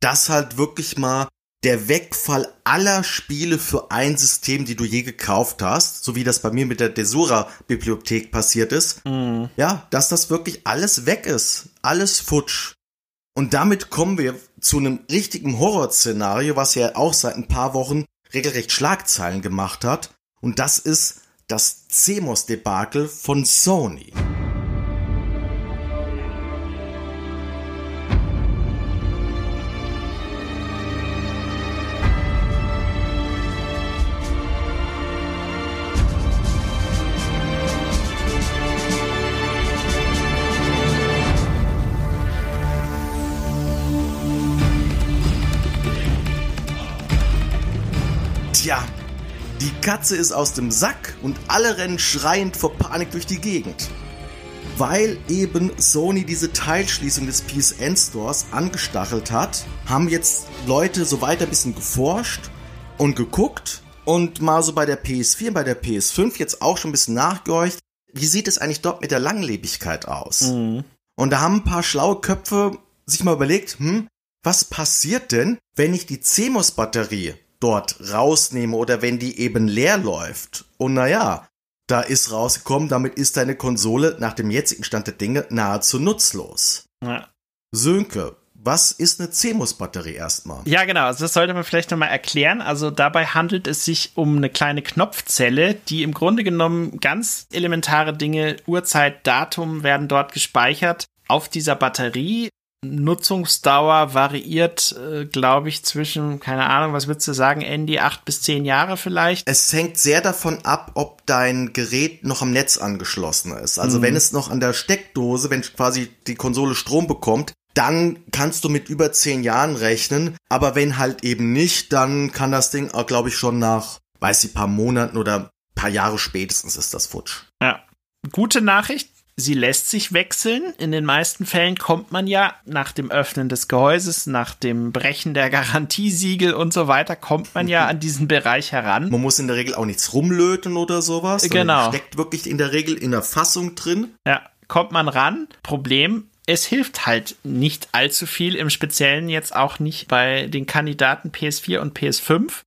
Das halt wirklich mal der Wegfall aller Spiele für ein System, die du je gekauft hast, so wie das bei mir mit der Desura-Bibliothek passiert ist. Mhm. Ja, dass das wirklich alles weg ist. Alles futsch. Und damit kommen wir zu einem richtigen Horrorszenario, was ja auch seit ein paar Wochen regelrecht Schlagzeilen gemacht hat. Und das ist das CMOS-Debakel von Sony. Katze ist aus dem Sack und alle rennen schreiend vor Panik durch die Gegend. Weil eben Sony diese Teilschließung des PSN Stores angestachelt hat, haben jetzt Leute so weiter ein bisschen geforscht und geguckt und mal so bei der PS4 und bei der PS5 jetzt auch schon ein bisschen nachgehorcht. Wie sieht es eigentlich dort mit der Langlebigkeit aus? Mhm. Und da haben ein paar schlaue Köpfe sich mal überlegt, hm, was passiert denn, wenn ich die CMOS-Batterie dort rausnehme oder wenn die eben leer läuft. Und naja, da ist rausgekommen, damit ist deine Konsole nach dem jetzigen Stand der Dinge nahezu nutzlos. Ja. Sönke, was ist eine CMOS-Batterie erstmal? Ja, genau. Also das sollte man vielleicht nochmal erklären. Also dabei handelt es sich um eine kleine Knopfzelle, die im Grunde genommen ganz elementare Dinge, Uhrzeit, Datum werden dort gespeichert auf dieser Batterie Nutzungsdauer variiert, äh, glaube ich, zwischen, keine Ahnung, was würdest du sagen, Andy, acht bis zehn Jahre vielleicht? Es hängt sehr davon ab, ob dein Gerät noch am Netz angeschlossen ist. Also mhm. wenn es noch an der Steckdose, wenn quasi die Konsole Strom bekommt, dann kannst du mit über zehn Jahren rechnen. Aber wenn halt eben nicht, dann kann das Ding, glaube ich, schon nach, weiß ich, paar Monaten oder paar Jahre spätestens ist das futsch. Ja. Gute Nachricht, sie lässt sich wechseln. In den meisten Fällen kommt man ja nach dem Öffnen des Gehäuses, nach dem Brechen der Garantiesiegel und so weiter, kommt man ja an diesen Bereich heran. Man muss in der Regel auch nichts rumlöten oder sowas. Genau. Steckt wirklich in der Regel in der Fassung drin. Ja, kommt man ran. Problem, es hilft halt nicht allzu viel, im Speziellen jetzt auch nicht bei den Kandidaten PS4 und PS5.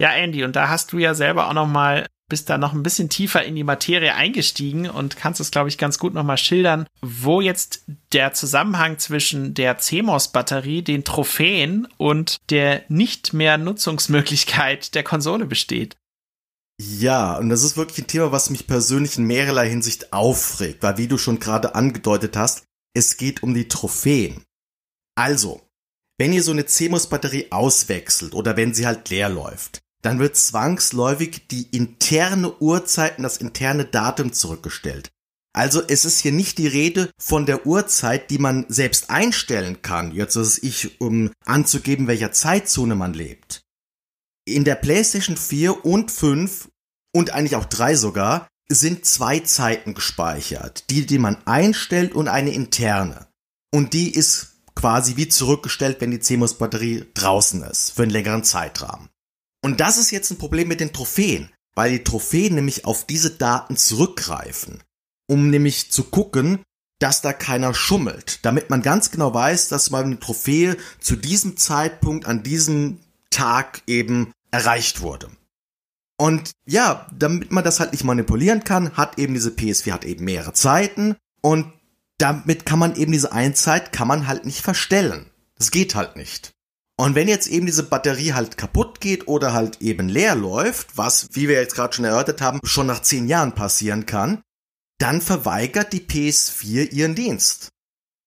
Ja, Andy, und da hast du ja selber auch noch mal bist da noch ein bisschen tiefer in die Materie eingestiegen und kannst es, glaube ich, ganz gut nochmal schildern, wo jetzt der Zusammenhang zwischen der CMOS-Batterie, den Trophäen und der nicht mehr Nutzungsmöglichkeit der Konsole besteht. Ja, und das ist wirklich ein Thema, was mich persönlich in mehrerlei Hinsicht aufregt, weil wie du schon gerade angedeutet hast, es geht um die Trophäen. Also, wenn ihr so eine CMOS-Batterie auswechselt oder wenn sie halt leer läuft, dann wird zwangsläufig die interne Uhrzeit und das interne Datum zurückgestellt. Also es ist hier nicht die Rede von der Uhrzeit, die man selbst einstellen kann, jetzt ist ich, um anzugeben, welcher Zeitzone man lebt. In der PlayStation 4 und 5 und eigentlich auch 3 sogar sind zwei Zeiten gespeichert. Die, die man einstellt und eine interne. Und die ist quasi wie zurückgestellt, wenn die CMOS-Batterie draußen ist, für einen längeren Zeitrahmen. Und das ist jetzt ein Problem mit den Trophäen, weil die Trophäen nämlich auf diese Daten zurückgreifen, um nämlich zu gucken, dass da keiner schummelt, damit man ganz genau weiß, dass mal eine Trophäe zu diesem Zeitpunkt an diesem Tag eben erreicht wurde. Und ja, damit man das halt nicht manipulieren kann, hat eben diese PS4 hat eben mehrere Zeiten und damit kann man eben diese Einzeit kann man halt nicht verstellen. Das geht halt nicht. Und wenn jetzt eben diese Batterie halt kaputt geht oder halt eben leer läuft, was, wie wir jetzt gerade schon erörtert haben, schon nach zehn Jahren passieren kann, dann verweigert die PS4 ihren Dienst,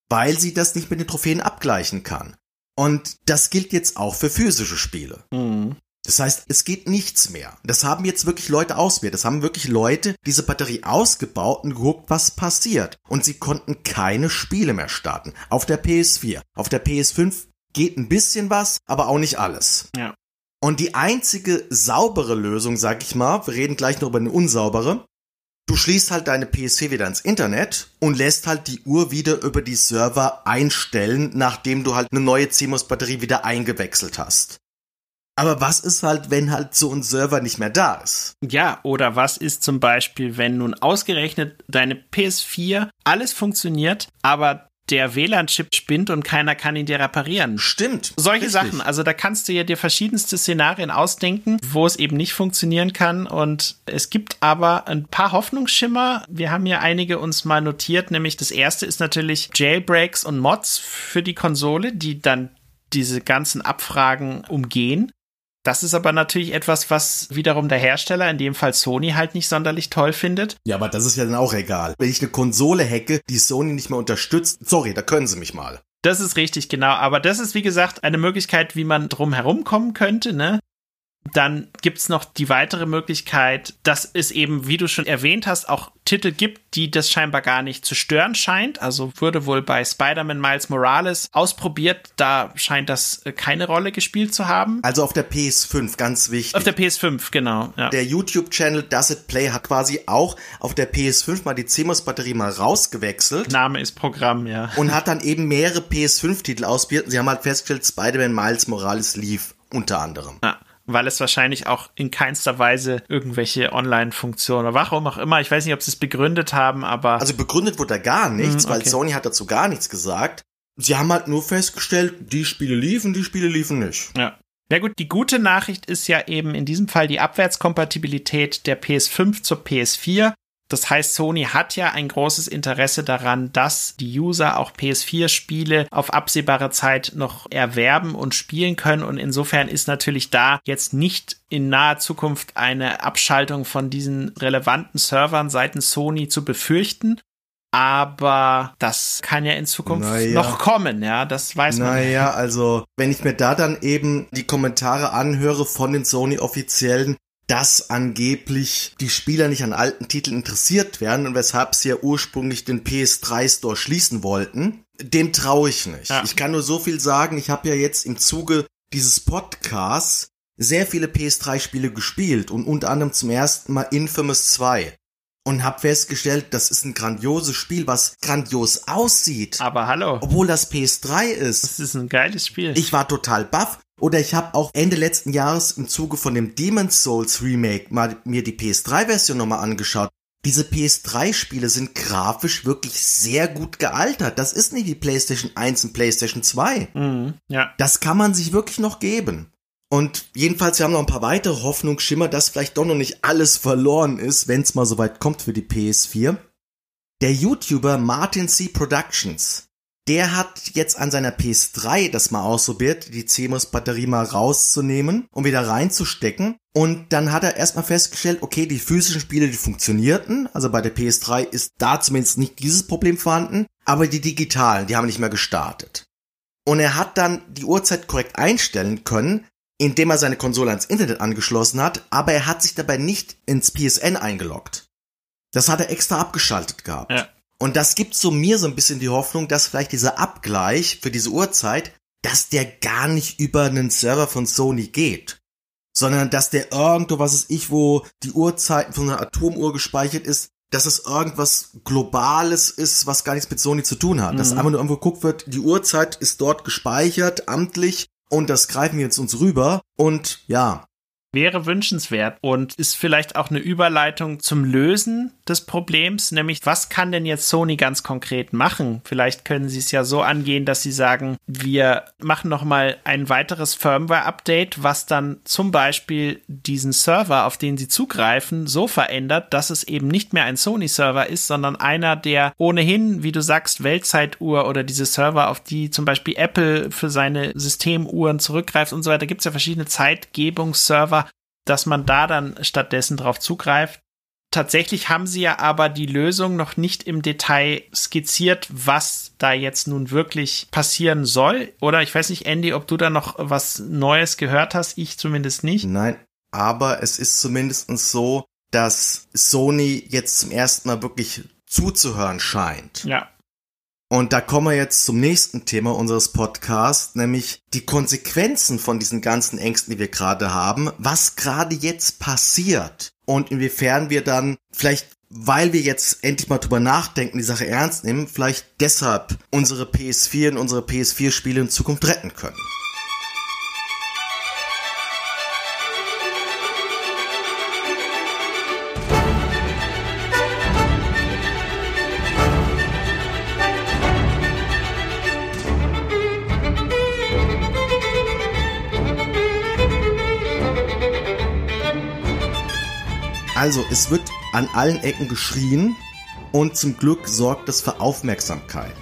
weil sie das nicht mit den Trophäen abgleichen kann. Und das gilt jetzt auch für physische Spiele. Mhm. Das heißt, es geht nichts mehr. Das haben jetzt wirklich Leute ausprobiert. Das haben wirklich Leute diese Batterie ausgebaut und geguckt, was passiert. Und sie konnten keine Spiele mehr starten. Auf der PS4. Auf der PS5 geht ein bisschen was, aber auch nicht alles. Ja. Und die einzige saubere Lösung, sag ich mal, wir reden gleich noch über eine unsaubere, du schließt halt deine PS4 wieder ins Internet und lässt halt die Uhr wieder über die Server einstellen, nachdem du halt eine neue CMOS-Batterie wieder eingewechselt hast. Aber was ist halt, wenn halt so ein Server nicht mehr da ist? Ja, oder was ist zum Beispiel, wenn nun ausgerechnet deine PS4 alles funktioniert, aber der WLAN-Chip spinnt und keiner kann ihn dir reparieren. Stimmt. Solche richtig. Sachen. Also da kannst du ja dir verschiedenste Szenarien ausdenken, wo es eben nicht funktionieren kann. Und es gibt aber ein paar Hoffnungsschimmer. Wir haben ja einige uns mal notiert. Nämlich das erste ist natürlich Jailbreaks und Mods für die Konsole, die dann diese ganzen Abfragen umgehen. Das ist aber natürlich etwas, was wiederum der Hersteller, in dem Fall Sony, halt nicht sonderlich toll findet. Ja, aber das ist ja dann auch egal. Wenn ich eine Konsole hacke, die Sony nicht mehr unterstützt, sorry, da können sie mich mal. Das ist richtig, genau. Aber das ist, wie gesagt, eine Möglichkeit, wie man drum herum kommen könnte, ne? Dann gibt's noch die weitere Möglichkeit, dass es eben, wie du schon erwähnt hast, auch Titel gibt, die das scheinbar gar nicht zu stören scheint. Also wurde wohl bei Spider-Man Miles Morales ausprobiert. Da scheint das äh, keine Rolle gespielt zu haben. Also auf der PS5, ganz wichtig. Auf der PS5, genau. Ja. Der YouTube-Channel Does It Play hat quasi auch auf der PS5 mal die CMOS-Batterie mal rausgewechselt. Name ist Programm, ja. Und hat dann eben mehrere PS5-Titel ausprobiert. Sie haben halt festgestellt, Spider-Man Miles Morales lief unter anderem. Ja weil es wahrscheinlich auch in keinster Weise irgendwelche Online-Funktionen oder warum auch immer, ich weiß nicht, ob sie es begründet haben, aber. Also begründet wurde da gar nichts, mhm, okay. weil Sony hat dazu gar nichts gesagt. Sie haben halt nur festgestellt, die Spiele liefen, die Spiele liefen nicht. Ja. Ja gut, die gute Nachricht ist ja eben in diesem Fall die Abwärtskompatibilität der PS5 zur PS4. Das heißt, Sony hat ja ein großes Interesse daran, dass die User auch PS4-Spiele auf absehbare Zeit noch erwerben und spielen können. Und insofern ist natürlich da jetzt nicht in naher Zukunft eine Abschaltung von diesen relevanten Servern seitens Sony zu befürchten. Aber das kann ja in Zukunft naja. noch kommen, ja, das weiß man. Naja, also wenn ich mir da dann eben die Kommentare anhöre von den Sony-Offiziellen, dass angeblich die Spieler nicht an alten Titeln interessiert werden und weshalb sie ja ursprünglich den PS3 Store schließen wollten. Dem traue ich nicht. Ja. Ich kann nur so viel sagen, ich habe ja jetzt im Zuge dieses Podcasts sehr viele PS3-Spiele gespielt und unter anderem zum ersten Mal Infamous 2 und habe festgestellt, das ist ein grandioses Spiel, was grandios aussieht. Aber hallo. Obwohl das PS3 ist. Das ist ein geiles Spiel. Ich war total baff oder ich habe auch Ende letzten Jahres im Zuge von dem Demon's Souls Remake mal mir die PS3-Version nochmal angeschaut. Diese PS3-Spiele sind grafisch wirklich sehr gut gealtert. Das ist nicht wie PlayStation 1 und PlayStation 2. Mhm, ja. Das kann man sich wirklich noch geben. Und jedenfalls, wir haben noch ein paar weitere Hoffnungsschimmer, dass vielleicht doch noch nicht alles verloren ist, wenn es mal so weit kommt für die PS4. Der YouTuber Martin C. Productions der hat jetzt an seiner PS3 das mal ausprobiert, die CMOS-Batterie mal rauszunehmen und wieder reinzustecken. Und dann hat er erstmal festgestellt, okay, die physischen Spiele, die funktionierten. Also bei der PS3 ist da zumindest nicht dieses Problem vorhanden. Aber die digitalen, die haben nicht mehr gestartet. Und er hat dann die Uhrzeit korrekt einstellen können, indem er seine Konsole ans Internet angeschlossen hat, aber er hat sich dabei nicht ins PSN eingeloggt. Das hat er extra abgeschaltet gehabt. Ja. Und das gibt so mir so ein bisschen die Hoffnung, dass vielleicht dieser Abgleich für diese Uhrzeit, dass der gar nicht über einen Server von Sony geht. Sondern dass der irgendwo, was ist ich, wo die Uhrzeiten von einer Atomuhr gespeichert ist, dass es irgendwas Globales ist, was gar nichts mit Sony zu tun hat. Mhm. Dass einfach nur irgendwo geguckt wird, die Uhrzeit ist dort gespeichert, amtlich, und das greifen wir jetzt uns rüber. Und ja, wäre wünschenswert und ist vielleicht auch eine Überleitung zum Lösen des Problems, nämlich was kann denn jetzt Sony ganz konkret machen? Vielleicht können sie es ja so angehen, dass sie sagen, wir machen noch mal ein weiteres Firmware-Update, was dann zum Beispiel diesen Server, auf den sie zugreifen, so verändert, dass es eben nicht mehr ein Sony-Server ist, sondern einer, der ohnehin, wie du sagst, Weltzeituhr oder diese Server, auf die zum Beispiel Apple für seine Systemuhren zurückgreift und so weiter, gibt es ja verschiedene Zeitgebungsserver, dass man da dann stattdessen drauf zugreift. Tatsächlich haben sie ja aber die Lösung noch nicht im Detail skizziert, was da jetzt nun wirklich passieren soll. Oder ich weiß nicht, Andy, ob du da noch was Neues gehört hast. Ich zumindest nicht. Nein, aber es ist zumindest so, dass Sony jetzt zum ersten Mal wirklich zuzuhören scheint. Ja. Und da kommen wir jetzt zum nächsten Thema unseres Podcasts, nämlich die Konsequenzen von diesen ganzen Ängsten, die wir gerade haben, was gerade jetzt passiert und inwiefern wir dann vielleicht weil wir jetzt endlich mal drüber nachdenken, die Sache ernst nehmen, vielleicht deshalb unsere PS4 und unsere PS4-Spiele in Zukunft retten können. Also, es wird an allen Ecken geschrien und zum Glück sorgt das für Aufmerksamkeit.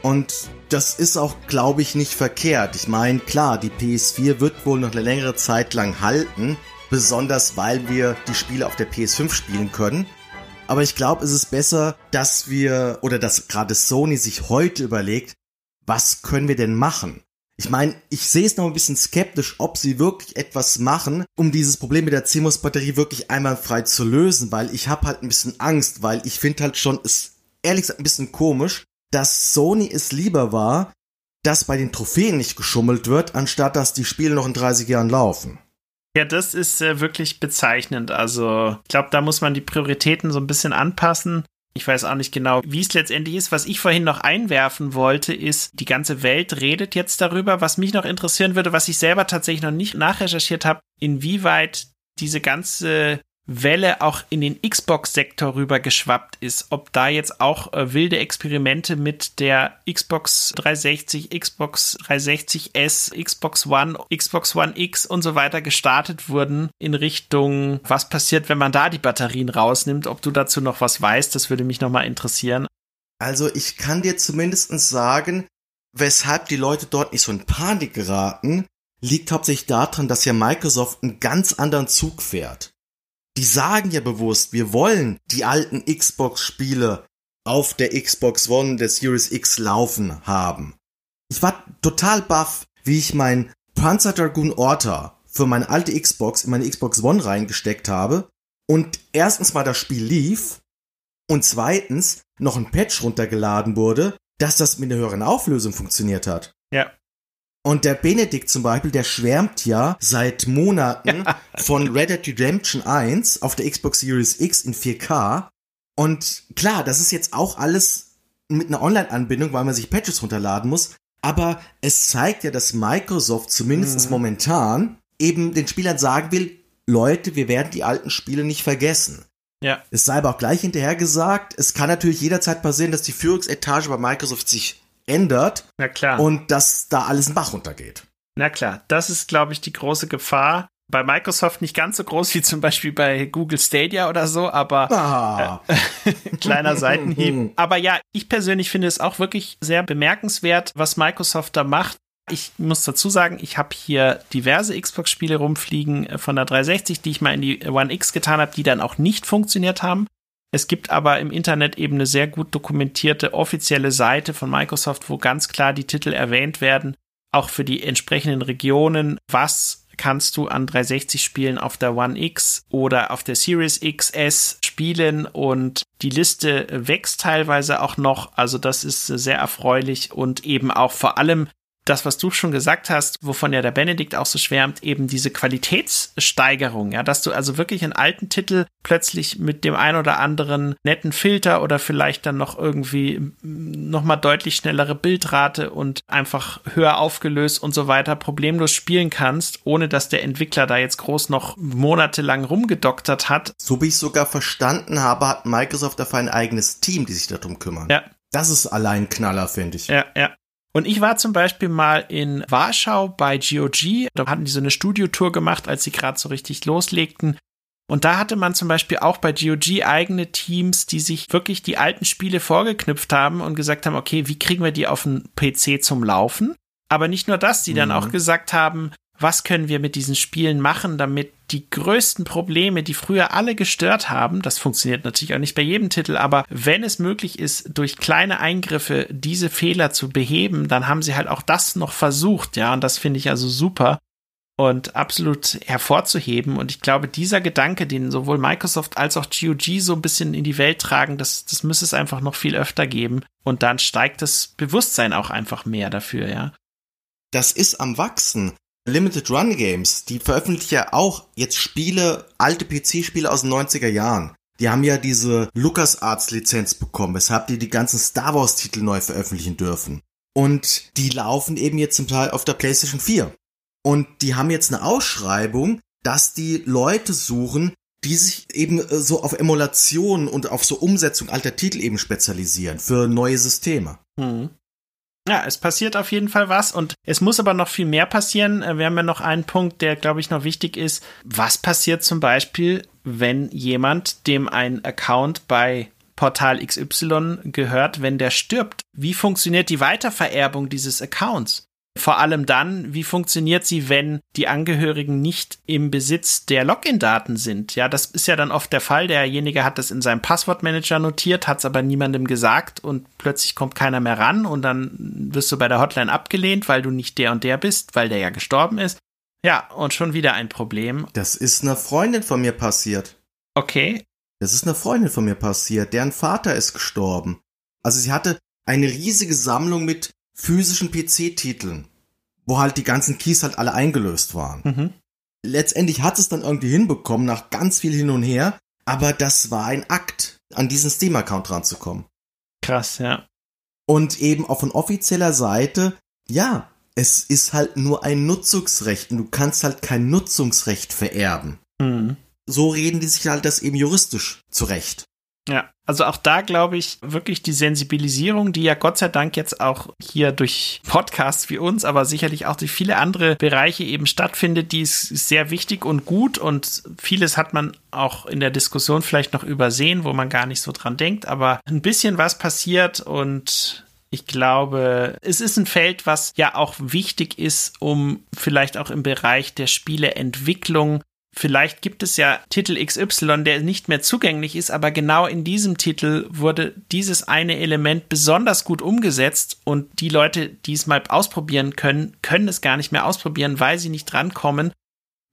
Und das ist auch, glaube ich, nicht verkehrt. Ich meine, klar, die PS4 wird wohl noch eine längere Zeit lang halten, besonders weil wir die Spiele auf der PS5 spielen können. Aber ich glaube, es ist besser, dass wir oder dass gerade Sony sich heute überlegt, was können wir denn machen? Ich meine, ich sehe es noch ein bisschen skeptisch, ob sie wirklich etwas machen, um dieses Problem mit der CMOS-Batterie wirklich einwandfrei zu lösen, weil ich habe halt ein bisschen Angst, weil ich finde halt schon, es ehrlich gesagt ein bisschen komisch, dass Sony es lieber war, dass bei den Trophäen nicht geschummelt wird, anstatt dass die Spiele noch in 30 Jahren laufen. Ja, das ist äh, wirklich bezeichnend. Also, ich glaube, da muss man die Prioritäten so ein bisschen anpassen. Ich weiß auch nicht genau, wie es letztendlich ist. Was ich vorhin noch einwerfen wollte, ist, die ganze Welt redet jetzt darüber. Was mich noch interessieren würde, was ich selber tatsächlich noch nicht nachrecherchiert habe, inwieweit diese ganze Welle auch in den Xbox-Sektor rüber geschwappt ist, ob da jetzt auch äh, wilde Experimente mit der Xbox 360, Xbox 360S, Xbox One, Xbox One X und so weiter gestartet wurden in Richtung, was passiert, wenn man da die Batterien rausnimmt, ob du dazu noch was weißt, das würde mich nochmal interessieren. Also ich kann dir zumindest sagen, weshalb die Leute dort nicht so in Panik geraten, liegt hauptsächlich daran, dass ja Microsoft einen ganz anderen Zug fährt die sagen ja bewusst, wir wollen die alten Xbox-Spiele auf der Xbox One der Series X laufen haben. Ich war total baff, wie ich mein Panzer Dragoon Orta für meine alte Xbox in meine Xbox One reingesteckt habe und erstens mal das Spiel lief und zweitens noch ein Patch runtergeladen wurde, dass das mit einer höheren Auflösung funktioniert hat. Ja. Und der Benedikt zum Beispiel, der schwärmt ja seit Monaten von Red Dead Redemption 1 auf der Xbox Series X in 4K. Und klar, das ist jetzt auch alles mit einer Online-Anbindung, weil man sich Patches runterladen muss. Aber es zeigt ja, dass Microsoft zumindest mhm. momentan eben den Spielern sagen will, Leute, wir werden die alten Spiele nicht vergessen. Ja. Es sei aber auch gleich hinterher gesagt, es kann natürlich jederzeit passieren, dass die Führungsetage bei Microsoft sich ändert. Na klar. Und dass da alles in Bach runtergeht. Na klar, das ist, glaube ich, die große Gefahr. Bei Microsoft nicht ganz so groß wie zum Beispiel bei Google Stadia oder so, aber ah. äh, kleiner Seitenhieb. aber ja, ich persönlich finde es auch wirklich sehr bemerkenswert, was Microsoft da macht. Ich muss dazu sagen, ich habe hier diverse Xbox-Spiele rumfliegen äh, von der 360, die ich mal in die One X getan habe, die dann auch nicht funktioniert haben. Es gibt aber im Internet eben eine sehr gut dokumentierte offizielle Seite von Microsoft, wo ganz klar die Titel erwähnt werden, auch für die entsprechenden Regionen. Was kannst du an 360 Spielen auf der One X oder auf der Series XS spielen und die Liste wächst teilweise auch noch. Also das ist sehr erfreulich und eben auch vor allem das, was du schon gesagt hast, wovon ja der Benedikt auch so schwärmt, eben diese Qualitätssteigerung, ja, dass du also wirklich einen alten Titel plötzlich mit dem ein oder anderen netten Filter oder vielleicht dann noch irgendwie nochmal deutlich schnellere Bildrate und einfach höher aufgelöst und so weiter problemlos spielen kannst, ohne dass der Entwickler da jetzt groß noch monatelang rumgedoktert hat. So wie ich sogar verstanden habe, hat Microsoft dafür ein eigenes Team, die sich darum kümmern. Ja. Das ist allein Knaller, finde ich. Ja, ja. Und ich war zum Beispiel mal in Warschau bei GOG. Da hatten die so eine Studiotour gemacht, als sie gerade so richtig loslegten. Und da hatte man zum Beispiel auch bei GOG eigene Teams, die sich wirklich die alten Spiele vorgeknüpft haben und gesagt haben, okay, wie kriegen wir die auf den PC zum Laufen? Aber nicht nur das, die dann mhm. auch gesagt haben, was können wir mit diesen Spielen machen, damit die größten Probleme, die früher alle gestört haben, das funktioniert natürlich auch nicht bei jedem Titel, aber wenn es möglich ist, durch kleine Eingriffe diese Fehler zu beheben, dann haben sie halt auch das noch versucht, ja, und das finde ich also super und absolut hervorzuheben. Und ich glaube, dieser Gedanke, den sowohl Microsoft als auch GOG so ein bisschen in die Welt tragen, das, das müsste es einfach noch viel öfter geben. Und dann steigt das Bewusstsein auch einfach mehr dafür, ja. Das ist am Wachsen. Limited Run Games, die veröffentlichen ja auch jetzt Spiele, alte PC-Spiele aus den 90er Jahren. Die haben ja diese LucasArts-Lizenz bekommen, weshalb die die ganzen Star Wars-Titel neu veröffentlichen dürfen. Und die laufen eben jetzt zum Teil auf der PlayStation 4. Und die haben jetzt eine Ausschreibung, dass die Leute suchen, die sich eben äh, so auf Emulation und auf so Umsetzung alter Titel eben spezialisieren für neue Systeme. Mhm. Ja, es passiert auf jeden Fall was und es muss aber noch viel mehr passieren. Äh, wir haben ja noch einen Punkt, der, glaube ich, noch wichtig ist. Was passiert zum Beispiel, wenn jemand, dem ein Account bei Portal XY gehört, wenn der stirbt? Wie funktioniert die Weitervererbung dieses Accounts? Vor allem dann, wie funktioniert sie, wenn die Angehörigen nicht im Besitz der Login-Daten sind? Ja, das ist ja dann oft der Fall. Derjenige hat das in seinem Passwortmanager notiert, hat es aber niemandem gesagt und plötzlich kommt keiner mehr ran und dann wirst du bei der Hotline abgelehnt, weil du nicht der und der bist, weil der ja gestorben ist. Ja, und schon wieder ein Problem. Das ist einer Freundin von mir passiert. Okay. Das ist einer Freundin von mir passiert. Deren Vater ist gestorben. Also sie hatte eine riesige Sammlung mit physischen PC-Titeln, wo halt die ganzen Keys halt alle eingelöst waren. Mhm. Letztendlich hat es dann irgendwie hinbekommen, nach ganz viel hin und her, aber das war ein Akt, an diesen Steam-Account ranzukommen. Krass, ja. Und eben auch von offizieller Seite, ja, es ist halt nur ein Nutzungsrecht und du kannst halt kein Nutzungsrecht vererben. Mhm. So reden die sich halt das eben juristisch zurecht. Ja, also auch da glaube ich wirklich die Sensibilisierung, die ja Gott sei Dank jetzt auch hier durch Podcasts wie uns, aber sicherlich auch durch viele andere Bereiche eben stattfindet, die ist sehr wichtig und gut und vieles hat man auch in der Diskussion vielleicht noch übersehen, wo man gar nicht so dran denkt, aber ein bisschen was passiert und ich glaube, es ist ein Feld, was ja auch wichtig ist, um vielleicht auch im Bereich der Spieleentwicklung Vielleicht gibt es ja Titel XY, der nicht mehr zugänglich ist, aber genau in diesem Titel wurde dieses eine Element besonders gut umgesetzt und die Leute, die es mal ausprobieren können, können es gar nicht mehr ausprobieren, weil sie nicht drankommen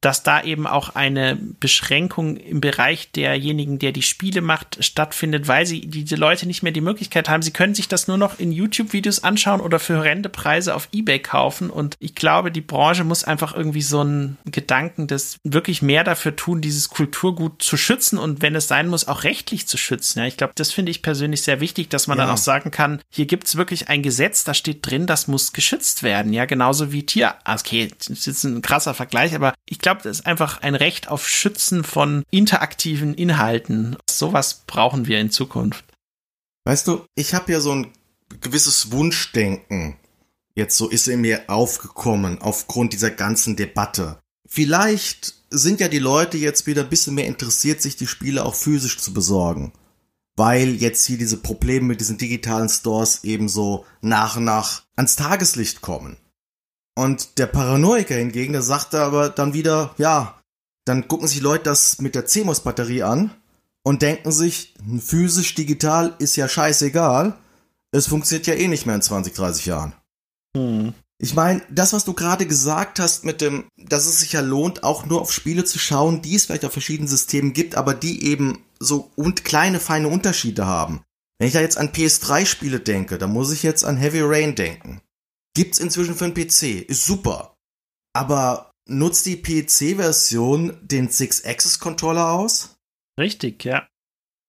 dass da eben auch eine Beschränkung im Bereich derjenigen, der die Spiele macht, stattfindet, weil sie diese Leute nicht mehr die Möglichkeit haben. Sie können sich das nur noch in YouTube-Videos anschauen oder für horrende Preise auf eBay kaufen. Und ich glaube, die Branche muss einfach irgendwie so einen Gedanken des wirklich mehr dafür tun, dieses Kulturgut zu schützen und wenn es sein muss, auch rechtlich zu schützen. Ja, ich glaube, das finde ich persönlich sehr wichtig, dass man ja. dann auch sagen kann, hier gibt es wirklich ein Gesetz, da steht drin, das muss geschützt werden. Ja, genauso wie Tier. Okay, das ist jetzt ein krasser Vergleich, aber ich glaube, das ist einfach ein Recht auf Schützen von interaktiven Inhalten. Sowas brauchen wir in Zukunft. Weißt du, ich habe ja so ein gewisses Wunschdenken. Jetzt so ist in mir aufgekommen aufgrund dieser ganzen Debatte. Vielleicht sind ja die Leute jetzt wieder ein bisschen mehr interessiert, sich die Spiele auch physisch zu besorgen. Weil jetzt hier diese Probleme mit diesen digitalen Stores eben so nach und nach ans Tageslicht kommen. Und der Paranoiker hingegen, der sagte aber dann wieder, ja, dann gucken sich Leute das mit der CMOS-Batterie an und denken sich, physisch, digital ist ja scheißegal. Es funktioniert ja eh nicht mehr in 20, 30 Jahren. Hm. Ich meine, das, was du gerade gesagt hast mit dem, dass es sich ja lohnt, auch nur auf Spiele zu schauen, die es vielleicht auf verschiedenen Systemen gibt, aber die eben so und kleine, feine Unterschiede haben. Wenn ich da jetzt an PS3-Spiele denke, dann muss ich jetzt an Heavy Rain denken Gibt's inzwischen für den PC, ist super. Aber nutzt die PC-Version den Six-Axis-Controller aus? Richtig, ja.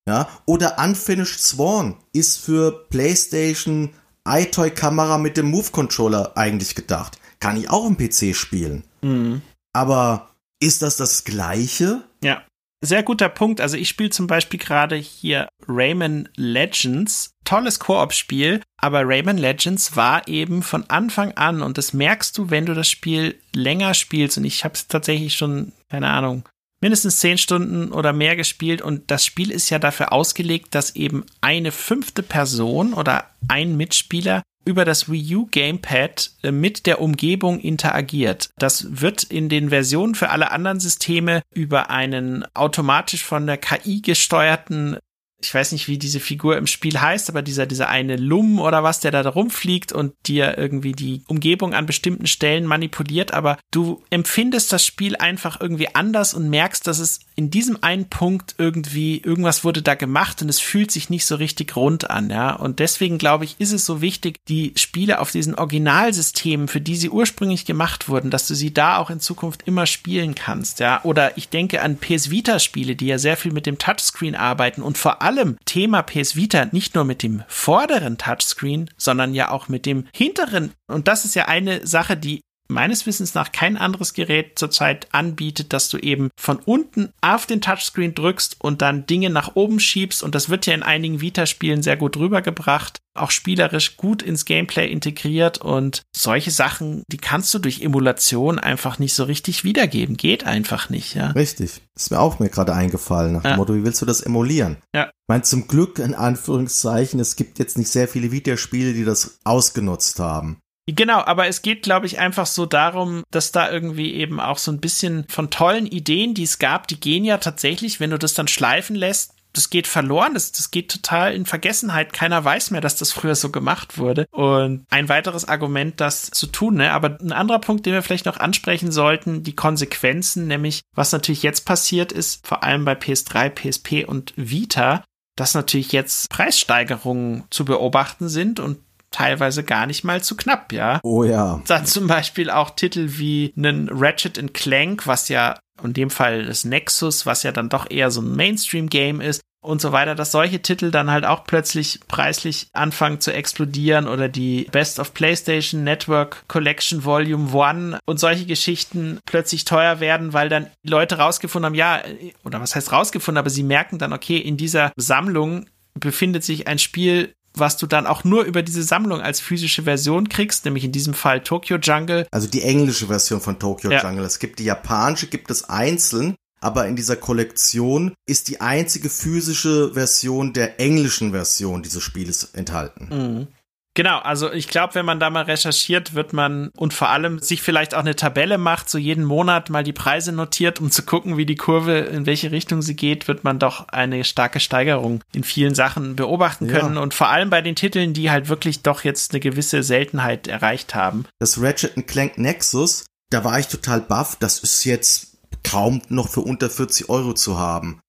Ja, oder Unfinished Sworn ist für PlayStation iToy-Kamera mit dem Move-Controller eigentlich gedacht. Kann ich auch im PC spielen. Mhm. Aber ist das das Gleiche? Ja. Sehr guter Punkt. Also ich spiele zum Beispiel gerade hier Rayman Legends. Tolles Koop-Spiel, aber Rayman Legends war eben von Anfang an, und das merkst du, wenn du das Spiel länger spielst, und ich habe es tatsächlich schon, keine Ahnung, mindestens zehn Stunden oder mehr gespielt und das Spiel ist ja dafür ausgelegt, dass eben eine fünfte Person oder ein Mitspieler über das Wii U Gamepad äh, mit der Umgebung interagiert. Das wird in den Versionen für alle anderen Systeme über einen automatisch von der KI gesteuerten ich weiß nicht, wie diese Figur im Spiel heißt, aber dieser, dieser eine Lum oder was, der da rumfliegt und dir irgendwie die Umgebung an bestimmten Stellen manipuliert, aber du empfindest das Spiel einfach irgendwie anders und merkst, dass es in diesem einen Punkt irgendwie, irgendwas wurde da gemacht und es fühlt sich nicht so richtig rund an, ja. Und deswegen glaube ich, ist es so wichtig, die Spiele auf diesen Originalsystemen, für die sie ursprünglich gemacht wurden, dass du sie da auch in Zukunft immer spielen kannst, ja. Oder ich denke an PS Vita Spiele, die ja sehr viel mit dem Touchscreen arbeiten und vor allem allem Thema PS Vita nicht nur mit dem vorderen Touchscreen, sondern ja auch mit dem hinteren. Und das ist ja eine Sache, die meines Wissens nach kein anderes Gerät zurzeit anbietet, dass du eben von unten auf den Touchscreen drückst und dann Dinge nach oben schiebst. Und das wird ja in einigen Vita-Spielen sehr gut rübergebracht, auch spielerisch gut ins Gameplay integriert. Und solche Sachen, die kannst du durch Emulation einfach nicht so richtig wiedergeben. Geht einfach nicht, ja. Richtig. Ist mir auch mir gerade eingefallen, nach dem ja. Motto, wie willst du das emulieren? Ja. Ich meine, zum Glück, in Anführungszeichen, es gibt jetzt nicht sehr viele Videospiele, die das ausgenutzt haben. Genau, aber es geht, glaube ich, einfach so darum, dass da irgendwie eben auch so ein bisschen von tollen Ideen, die es gab, die gehen ja tatsächlich, wenn du das dann schleifen lässt, das geht verloren, das, das geht total in Vergessenheit. Keiner weiß mehr, dass das früher so gemacht wurde. Und ein weiteres Argument, das zu tun, ne? Aber ein anderer Punkt, den wir vielleicht noch ansprechen sollten, die Konsequenzen, nämlich was natürlich jetzt passiert ist, vor allem bei PS3, PSP und Vita, dass natürlich jetzt Preissteigerungen zu beobachten sind und teilweise gar nicht mal zu knapp, ja. Oh ja. Dann zum Beispiel auch Titel wie einen Ratchet Clank, was ja in dem Fall das Nexus, was ja dann doch eher so ein Mainstream-Game ist und so weiter, dass solche Titel dann halt auch plötzlich preislich anfangen zu explodieren oder die Best of PlayStation Network Collection Volume 1 und solche Geschichten plötzlich teuer werden, weil dann Leute rausgefunden haben, ja, oder was heißt rausgefunden, aber sie merken dann, okay, in dieser Sammlung befindet sich ein Spiel, was du dann auch nur über diese Sammlung als physische Version kriegst, nämlich in diesem Fall Tokyo Jungle. Also die englische Version von Tokyo ja. Jungle. Es gibt die japanische, gibt es einzeln, aber in dieser Kollektion ist die einzige physische Version der englischen Version dieses Spieles enthalten. Mhm. Genau, also ich glaube, wenn man da mal recherchiert, wird man und vor allem sich vielleicht auch eine Tabelle macht, so jeden Monat mal die Preise notiert, um zu gucken, wie die Kurve, in welche Richtung sie geht, wird man doch eine starke Steigerung in vielen Sachen beobachten können ja. und vor allem bei den Titeln, die halt wirklich doch jetzt eine gewisse Seltenheit erreicht haben. Das Ratchet Clank Nexus, da war ich total baff, das ist jetzt kaum noch für unter 40 Euro zu haben.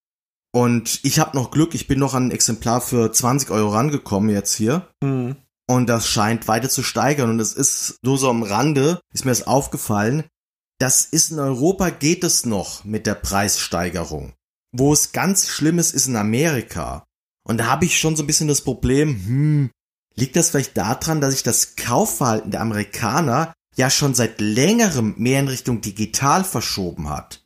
Und ich habe noch Glück, ich bin noch an ein Exemplar für 20 Euro rangekommen jetzt hier. Mhm. Und das scheint weiter zu steigern. Und es ist nur so am Rande, ist mir das aufgefallen. Das ist in Europa geht es noch mit der Preissteigerung. Wo es ganz schlimm ist, ist in Amerika. Und da habe ich schon so ein bisschen das Problem, hm, liegt das vielleicht daran, dass sich das Kaufverhalten der Amerikaner ja schon seit längerem mehr in Richtung digital verschoben hat.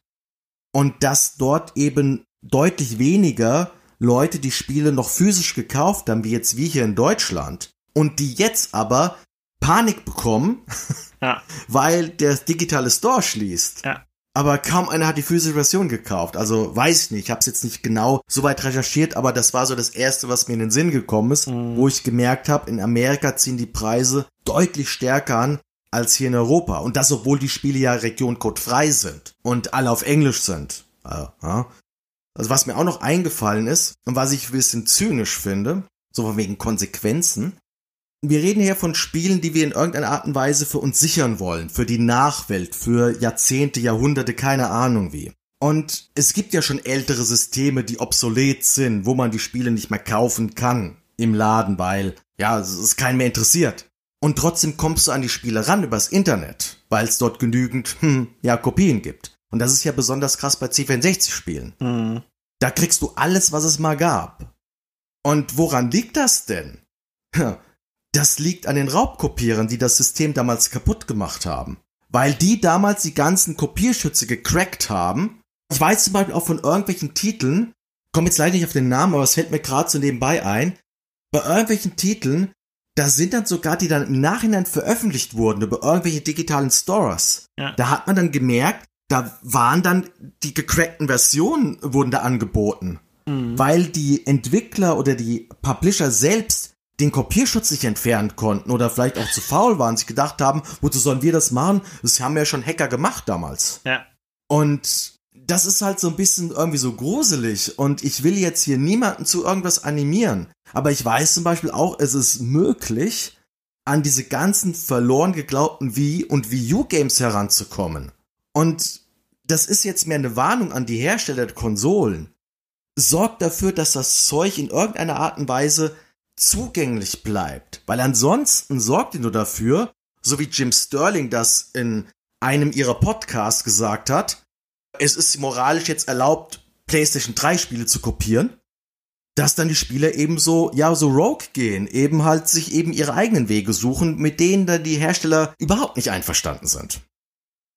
Und dass dort eben deutlich weniger Leute die Spiele noch physisch gekauft haben, wie jetzt wir hier in Deutschland und die jetzt aber Panik bekommen, ja. weil der digitale Store schließt. Ja. Aber kaum einer hat die physische Version gekauft. Also weiß ich nicht, ich habe es jetzt nicht genau so weit recherchiert, aber das war so das Erste, was mir in den Sinn gekommen ist, mhm. wo ich gemerkt habe, in Amerika ziehen die Preise deutlich stärker an als hier in Europa. Und das, obwohl die Spiele ja regioncodefrei sind und alle auf Englisch sind. Also, also was mir auch noch eingefallen ist und was ich ein bisschen zynisch finde, so von wegen Konsequenzen, wir reden hier von Spielen, die wir in irgendeiner Art und Weise für uns sichern wollen, für die Nachwelt, für Jahrzehnte, Jahrhunderte, keine Ahnung wie. Und es gibt ja schon ältere Systeme, die obsolet sind, wo man die Spiele nicht mehr kaufen kann im Laden, weil ja, es ist keinen mehr interessiert. Und trotzdem kommst du an die Spiele ran übers Internet, weil es dort genügend, hm, ja, Kopien gibt. Und das ist ja besonders krass bei C64-Spielen. Mhm. Da kriegst du alles, was es mal gab. Und woran liegt das denn? Das liegt an den Raubkopierern, die das System damals kaputt gemacht haben. Weil die damals die ganzen Kopierschütze gecrackt haben. Ich weiß zum Beispiel auch von irgendwelchen Titeln, komme jetzt leider nicht auf den Namen, aber es fällt mir gerade so nebenbei ein, bei irgendwelchen Titeln, da sind dann sogar die dann im Nachhinein veröffentlicht wurden über irgendwelche digitalen Stores. Ja. Da hat man dann gemerkt, da waren dann die gecrackten Versionen wurden da angeboten. Mhm. Weil die Entwickler oder die Publisher selbst den Kopierschutz nicht entfernen konnten oder vielleicht auch zu faul waren, sich gedacht haben, wozu sollen wir das machen? Das haben ja schon Hacker gemacht damals. Ja. Und das ist halt so ein bisschen irgendwie so gruselig und ich will jetzt hier niemanden zu irgendwas animieren. Aber ich weiß zum Beispiel auch, es ist möglich, an diese ganzen verloren geglaubten Wii und Wii U Games heranzukommen. Und das ist jetzt mehr eine Warnung an die Hersteller der Konsolen. Sorgt dafür, dass das Zeug in irgendeiner Art und Weise zugänglich bleibt. Weil ansonsten sorgt ihr nur dafür, so wie Jim Sterling das in einem ihrer Podcasts gesagt hat, es ist moralisch jetzt erlaubt, PlayStation 3 Spiele zu kopieren dass dann die Spieler eben so, ja, so rogue gehen, eben halt sich eben ihre eigenen Wege suchen, mit denen dann die Hersteller überhaupt nicht einverstanden sind.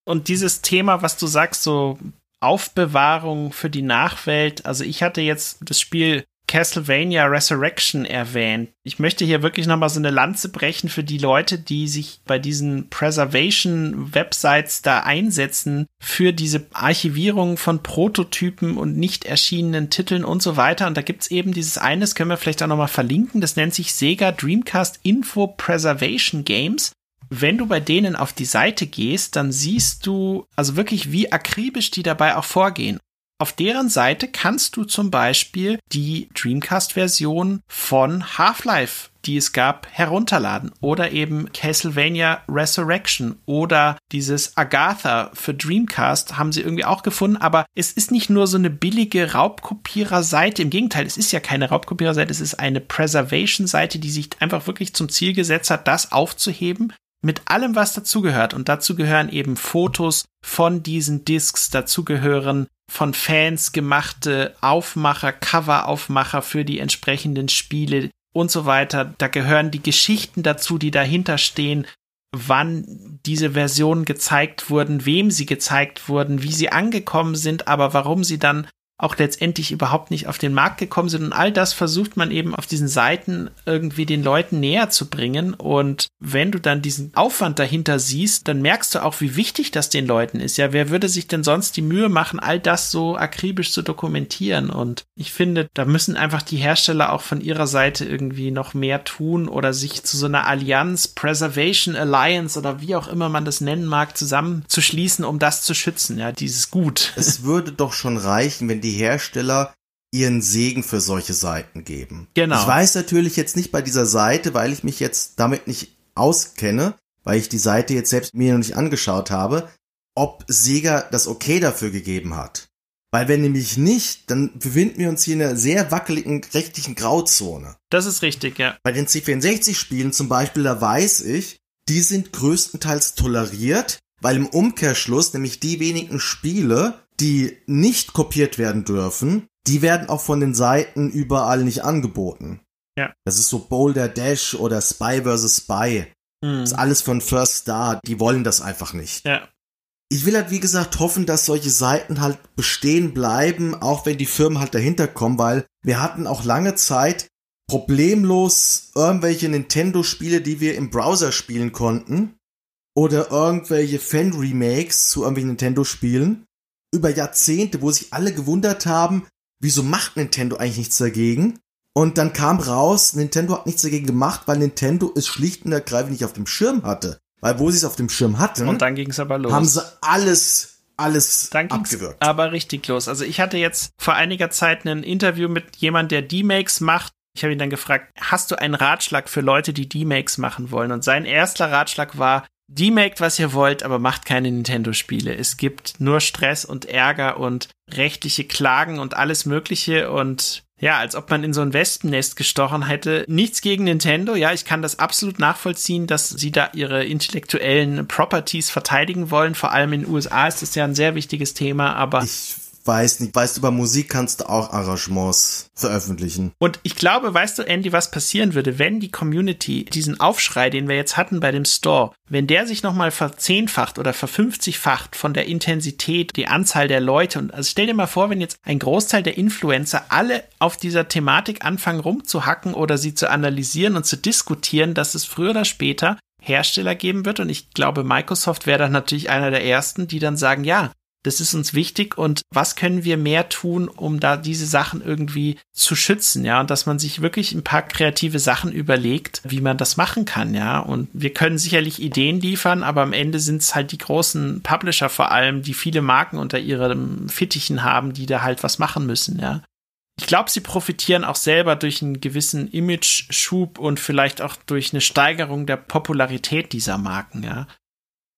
Und dieses Thema, was du sagst, so Aufbewahrung für die Nachwelt, also ich hatte jetzt das Spiel Castlevania Resurrection erwähnt. Ich möchte hier wirklich nochmal so eine Lanze brechen für die Leute, die sich bei diesen Preservation-Websites da einsetzen für diese Archivierung von Prototypen und nicht erschienenen Titeln und so weiter. Und da gibt's eben dieses eine, das können wir vielleicht auch nochmal verlinken, das nennt sich Sega Dreamcast Info Preservation Games. Wenn du bei denen auf die Seite gehst, dann siehst du also wirklich, wie akribisch die dabei auch vorgehen. Auf deren Seite kannst du zum Beispiel die Dreamcast-Version von Half-Life, die es gab, herunterladen. Oder eben Castlevania Resurrection oder dieses Agatha für Dreamcast haben sie irgendwie auch gefunden. Aber es ist nicht nur so eine billige Raubkopierer-Seite. Im Gegenteil, es ist ja keine Raubkopierer-Seite. Es ist eine Preservation-Seite, die sich einfach wirklich zum Ziel gesetzt hat, das aufzuheben mit allem, was dazugehört. Und dazu gehören eben Fotos von diesen Discs, dazu gehören von Fans gemachte Aufmacher, Coveraufmacher für die entsprechenden Spiele und so weiter. Da gehören die Geschichten dazu, die dahinter stehen, wann diese Versionen gezeigt wurden, wem sie gezeigt wurden, wie sie angekommen sind, aber warum sie dann auch letztendlich überhaupt nicht auf den Markt gekommen sind. Und all das versucht man eben auf diesen Seiten irgendwie den Leuten näher zu bringen. Und wenn du dann diesen Aufwand dahinter siehst, dann merkst du auch, wie wichtig das den Leuten ist. Ja, wer würde sich denn sonst die Mühe machen, all das so akribisch zu dokumentieren? Und ich finde, da müssen einfach die Hersteller auch von ihrer Seite irgendwie noch mehr tun oder sich zu so einer Allianz, Preservation Alliance oder wie auch immer man das nennen mag, zusammenzuschließen, um das zu schützen. Ja, dieses Gut. Es würde doch schon reichen, wenn die die Hersteller ihren Segen für solche Seiten geben. Genau. Ich weiß natürlich jetzt nicht bei dieser Seite, weil ich mich jetzt damit nicht auskenne, weil ich die Seite jetzt selbst mir noch nicht angeschaut habe, ob Sega das okay dafür gegeben hat. Weil wenn nämlich nicht, dann befinden wir uns hier in einer sehr wackeligen rechtlichen Grauzone. Das ist richtig, ja. Bei den C64-Spielen zum Beispiel, da weiß ich, die sind größtenteils toleriert, weil im Umkehrschluss nämlich die wenigen Spiele, die nicht kopiert werden dürfen, die werden auch von den Seiten überall nicht angeboten. Ja. Das ist so Boulder Dash oder Spy vs. Spy. Mhm. Das ist alles von First Star. Die wollen das einfach nicht. Ja. Ich will halt, wie gesagt, hoffen, dass solche Seiten halt bestehen bleiben, auch wenn die Firmen halt dahinter kommen, weil wir hatten auch lange Zeit problemlos irgendwelche Nintendo-Spiele, die wir im Browser spielen konnten. Oder irgendwelche Fan-Remakes zu irgendwelchen Nintendo-Spielen über Jahrzehnte, wo sich alle gewundert haben, wieso macht Nintendo eigentlich nichts dagegen? Und dann kam raus, Nintendo hat nichts dagegen gemacht, weil Nintendo es schlicht und ergreifend nicht auf dem Schirm hatte. Weil wo sie es auf dem Schirm hatten, und dann ging es aber los. Haben sie alles alles dann abgewürgt. Aber richtig los. Also ich hatte jetzt vor einiger Zeit ein Interview mit jemand, der D-Makes macht. Ich habe ihn dann gefragt, hast du einen Ratschlag für Leute, die D-Makes machen wollen? Und sein erster Ratschlag war, Demaked, was ihr wollt, aber macht keine Nintendo-Spiele. Es gibt nur Stress und Ärger und rechtliche Klagen und alles Mögliche. Und Ja, als ob man in so ein Wespennest gestochen hätte. Nichts gegen Nintendo. Ja, ich kann das absolut nachvollziehen, dass sie da ihre intellektuellen Properties verteidigen wollen. Vor allem in den USA ist das ja ein sehr wichtiges Thema, aber. Ich weiß nicht, weißt du, über Musik kannst du auch Arrangements veröffentlichen. Und ich glaube, weißt du, Andy, was passieren würde, wenn die Community diesen Aufschrei, den wir jetzt hatten bei dem Store, wenn der sich nochmal verzehnfacht oder verfünfzigfacht von der Intensität, die Anzahl der Leute und also stell dir mal vor, wenn jetzt ein Großteil der Influencer alle auf dieser Thematik anfangen rumzuhacken oder sie zu analysieren und zu diskutieren, dass es früher oder später Hersteller geben wird. Und ich glaube, Microsoft wäre dann natürlich einer der ersten, die dann sagen, ja, das ist uns wichtig und was können wir mehr tun, um da diese Sachen irgendwie zu schützen, ja, und dass man sich wirklich ein paar kreative Sachen überlegt, wie man das machen kann, ja, und wir können sicherlich Ideen liefern, aber am Ende sind es halt die großen Publisher vor allem, die viele Marken unter ihren Fittichen haben, die da halt was machen müssen, ja. Ich glaube, sie profitieren auch selber durch einen gewissen Image-Schub und vielleicht auch durch eine Steigerung der Popularität dieser Marken, ja.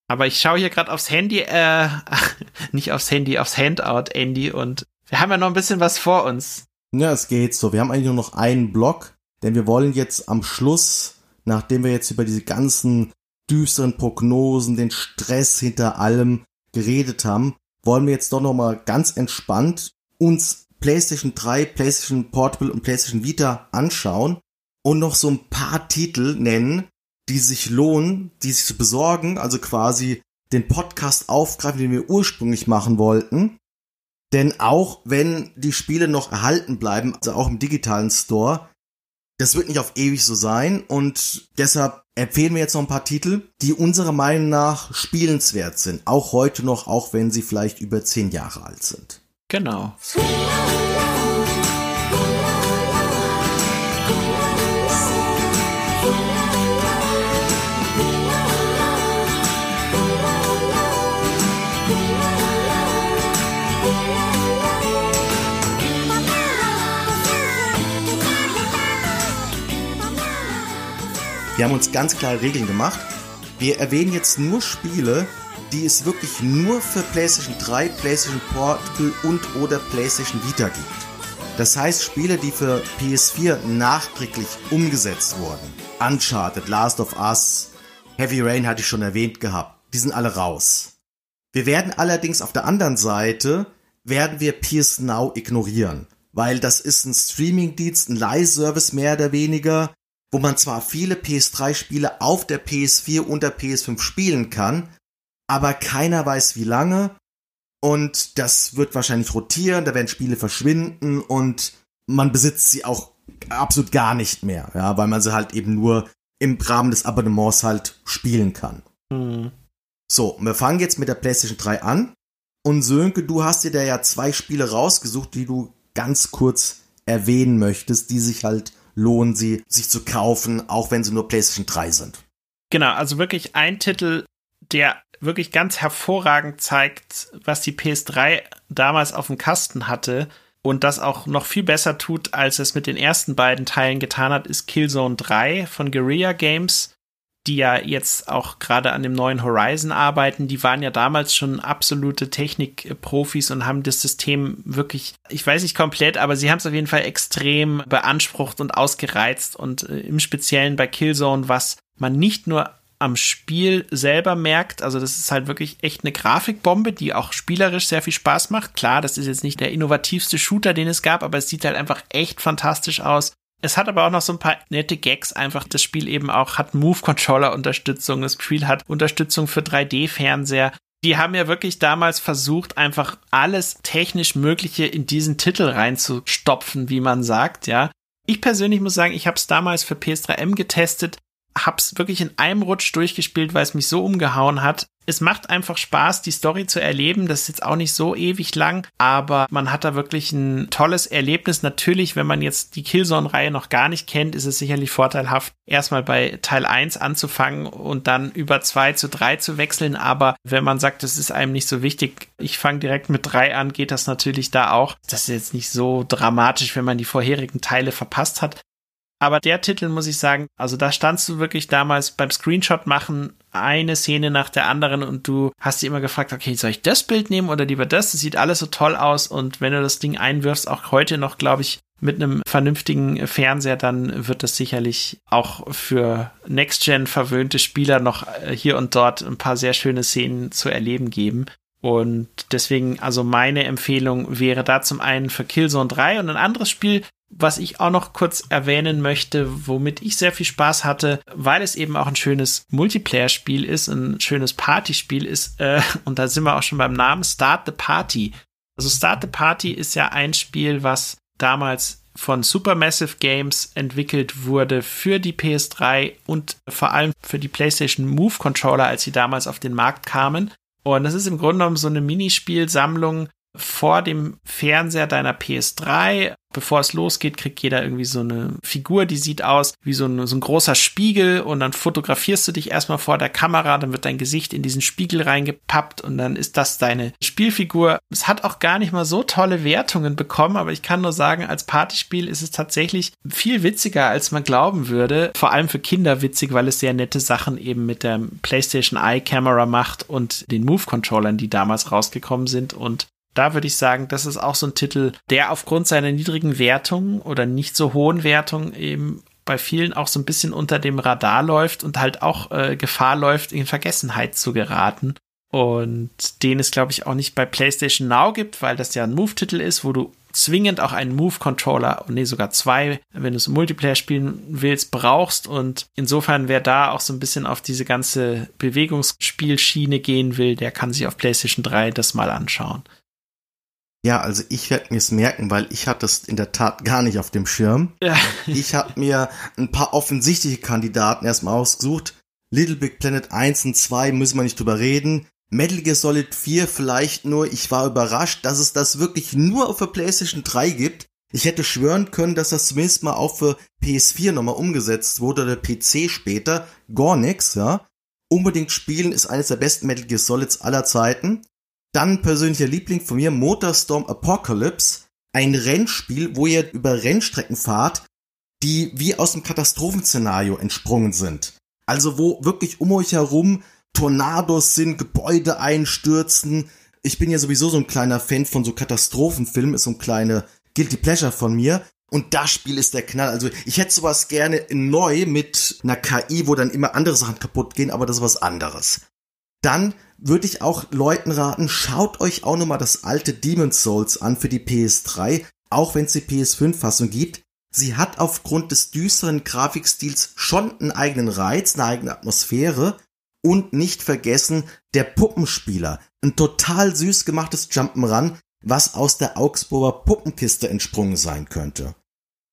Aber ich schaue hier gerade aufs Handy, äh, nicht aufs Handy, aufs Handout, Andy, und wir haben ja noch ein bisschen was vor uns. Ja, es geht so. Wir haben eigentlich nur noch einen Block, denn wir wollen jetzt am Schluss, nachdem wir jetzt über diese ganzen düsteren Prognosen, den Stress hinter allem geredet haben, wollen wir jetzt doch noch mal ganz entspannt uns PlayStation 3, PlayStation Portable und PlayStation Vita anschauen und noch so ein paar Titel nennen, die sich lohnen, die sich zu besorgen, also quasi den Podcast aufgreifen, den wir ursprünglich machen wollten. Denn auch wenn die Spiele noch erhalten bleiben, also auch im digitalen Store, das wird nicht auf ewig so sein und deshalb empfehlen wir jetzt noch ein paar Titel, die unserer Meinung nach spielenswert sind. Auch heute noch, auch wenn sie vielleicht über zehn Jahre alt sind. Genau. Wir haben uns ganz klare Regeln gemacht. Wir erwähnen jetzt nur Spiele, die es wirklich nur für PlayStation 3, PlayStation Portable und oder PlayStation Vita gibt. Das heißt Spiele, die für PS4 nachträglich umgesetzt wurden. Uncharted, Last of Us, Heavy Rain hatte ich schon erwähnt gehabt. Die sind alle raus. Wir werden allerdings auf der anderen Seite, werden wir PS Now ignorieren. Weil das ist ein Streaming-Dienst, ein Leihservice mehr oder weniger, wo man zwar viele PS3-Spiele auf der PS4 und der PS5 spielen kann, aber keiner weiß wie lange und das wird wahrscheinlich rotieren, da werden Spiele verschwinden und man besitzt sie auch absolut gar nicht mehr, ja, weil man sie halt eben nur im Rahmen des Abonnements halt spielen kann. Mhm. So, wir fangen jetzt mit der PlayStation 3 an. Und Sönke, du hast dir da ja zwei Spiele rausgesucht, die du ganz kurz erwähnen möchtest, die sich halt lohnen sie, sich zu kaufen, auch wenn sie nur PlayStation 3 sind. Genau, also wirklich ein Titel, der wirklich ganz hervorragend zeigt, was die PS3 damals auf dem Kasten hatte und das auch noch viel besser tut, als es mit den ersten beiden Teilen getan hat, ist Killzone 3 von Guerrilla Games die ja jetzt auch gerade an dem neuen Horizon arbeiten, die waren ja damals schon absolute Technikprofis und haben das System wirklich, ich weiß nicht komplett, aber sie haben es auf jeden Fall extrem beansprucht und ausgereizt und äh, im Speziellen bei Killzone, was man nicht nur am Spiel selber merkt, also das ist halt wirklich echt eine Grafikbombe, die auch spielerisch sehr viel Spaß macht. Klar, das ist jetzt nicht der innovativste Shooter, den es gab, aber es sieht halt einfach echt fantastisch aus. Es hat aber auch noch so ein paar nette Gags einfach. Das Spiel eben auch hat Move-Controller-Unterstützung. Das Spiel hat Unterstützung für 3D-Fernseher. Die haben ja wirklich damals versucht, einfach alles technisch Mögliche in diesen Titel reinzustopfen, wie man sagt, ja. Ich persönlich muss sagen, ich habe es damals für PS3M getestet, hab's wirklich in einem Rutsch durchgespielt, weil es mich so umgehauen hat es macht einfach Spaß, die Story zu erleben. Das ist jetzt auch nicht so ewig lang, aber man hat da wirklich ein tolles Erlebnis. Natürlich, wenn man jetzt die Killzone-Reihe noch gar nicht kennt, ist es sicherlich vorteilhaft, erstmal bei Teil 1 anzufangen und dann über 2 zu 3 zu wechseln. Aber wenn man sagt, das ist einem nicht so wichtig, ich fange direkt mit 3 an, geht das natürlich da auch. Das ist jetzt nicht so dramatisch, wenn man die vorherigen Teile verpasst hat. Aber der Titel muss ich sagen, also da standst du wirklich damals beim Screenshot machen eine Szene nach der anderen und du hast dir immer gefragt, okay, soll ich das Bild nehmen oder lieber das? Das sieht alles so toll aus und wenn du das Ding einwirfst, auch heute noch, glaube ich, mit einem vernünftigen Fernseher, dann wird das sicherlich auch für Next-Gen verwöhnte Spieler noch äh, hier und dort ein paar sehr schöne Szenen zu erleben geben. Und deswegen, also meine Empfehlung wäre da zum einen für Killzone 3 und ein anderes Spiel, was ich auch noch kurz erwähnen möchte, womit ich sehr viel Spaß hatte, weil es eben auch ein schönes Multiplayer-Spiel ist, ein schönes Partyspiel ist, äh, und da sind wir auch schon beim Namen Start the Party. Also Start the Party ist ja ein Spiel, was damals von Supermassive Games entwickelt wurde für die PS3 und vor allem für die PlayStation Move Controller, als sie damals auf den Markt kamen. Und das ist im Grunde genommen so eine Minispielsammlung vor dem Fernseher deiner PS3. Bevor es losgeht, kriegt jeder irgendwie so eine Figur, die sieht aus wie so ein, so ein großer Spiegel und dann fotografierst du dich erstmal vor der Kamera, dann wird dein Gesicht in diesen Spiegel reingepappt und dann ist das deine Spielfigur. Es hat auch gar nicht mal so tolle Wertungen bekommen, aber ich kann nur sagen, als Partyspiel ist es tatsächlich viel witziger, als man glauben würde. Vor allem für Kinder witzig, weil es sehr nette Sachen eben mit der PlayStation Eye Camera macht und den Move Controllern, die damals rausgekommen sind und da würde ich sagen, das ist auch so ein Titel, der aufgrund seiner niedrigen Wertung oder nicht so hohen Wertung eben bei vielen auch so ein bisschen unter dem Radar läuft und halt auch äh, Gefahr läuft, in Vergessenheit zu geraten. Und den es, glaube ich, auch nicht bei PlayStation Now gibt, weil das ja ein Move-Titel ist, wo du zwingend auch einen Move-Controller, nee, sogar zwei, wenn du es im Multiplayer spielen willst, brauchst. Und insofern, wer da auch so ein bisschen auf diese ganze Bewegungsspielschiene gehen will, der kann sich auf PlayStation 3 das mal anschauen. Ja, also ich werde mir es merken, weil ich hatte es in der Tat gar nicht auf dem Schirm. Ja. Ich habe mir ein paar offensichtliche Kandidaten erstmal ausgesucht. Little Big Planet 1 und 2 müssen wir nicht drüber reden. Metal Gear Solid 4 vielleicht nur. Ich war überrascht, dass es das wirklich nur auf der PlayStation 3 gibt. Ich hätte schwören können, dass das zumindest mal auch für PS4 nochmal umgesetzt wurde oder PC später. Gar nix, ja. Unbedingt spielen ist eines der besten Metal Gear Solids aller Zeiten. Dann persönlicher Liebling von mir, Motorstorm Apocalypse. Ein Rennspiel, wo ihr über Rennstrecken fahrt, die wie aus dem Katastrophenszenario entsprungen sind. Also wo wirklich um euch herum Tornados sind, Gebäude einstürzen. Ich bin ja sowieso so ein kleiner Fan von so Katastrophenfilmen, ist so ein kleiner Guilty Pleasure von mir. Und das Spiel ist der Knall. Also ich hätte sowas gerne neu mit einer KI, wo dann immer andere Sachen kaputt gehen, aber das ist was anderes. Dann würde ich auch Leuten raten, schaut euch auch nochmal das alte Demon's Souls an für die PS3, auch wenn es die PS5-Fassung gibt. Sie hat aufgrund des düsteren Grafikstils schon einen eigenen Reiz, eine eigene Atmosphäre und nicht vergessen der Puppenspieler. Ein total süß gemachtes Jump'n'Run, was aus der Augsburger Puppenkiste entsprungen sein könnte.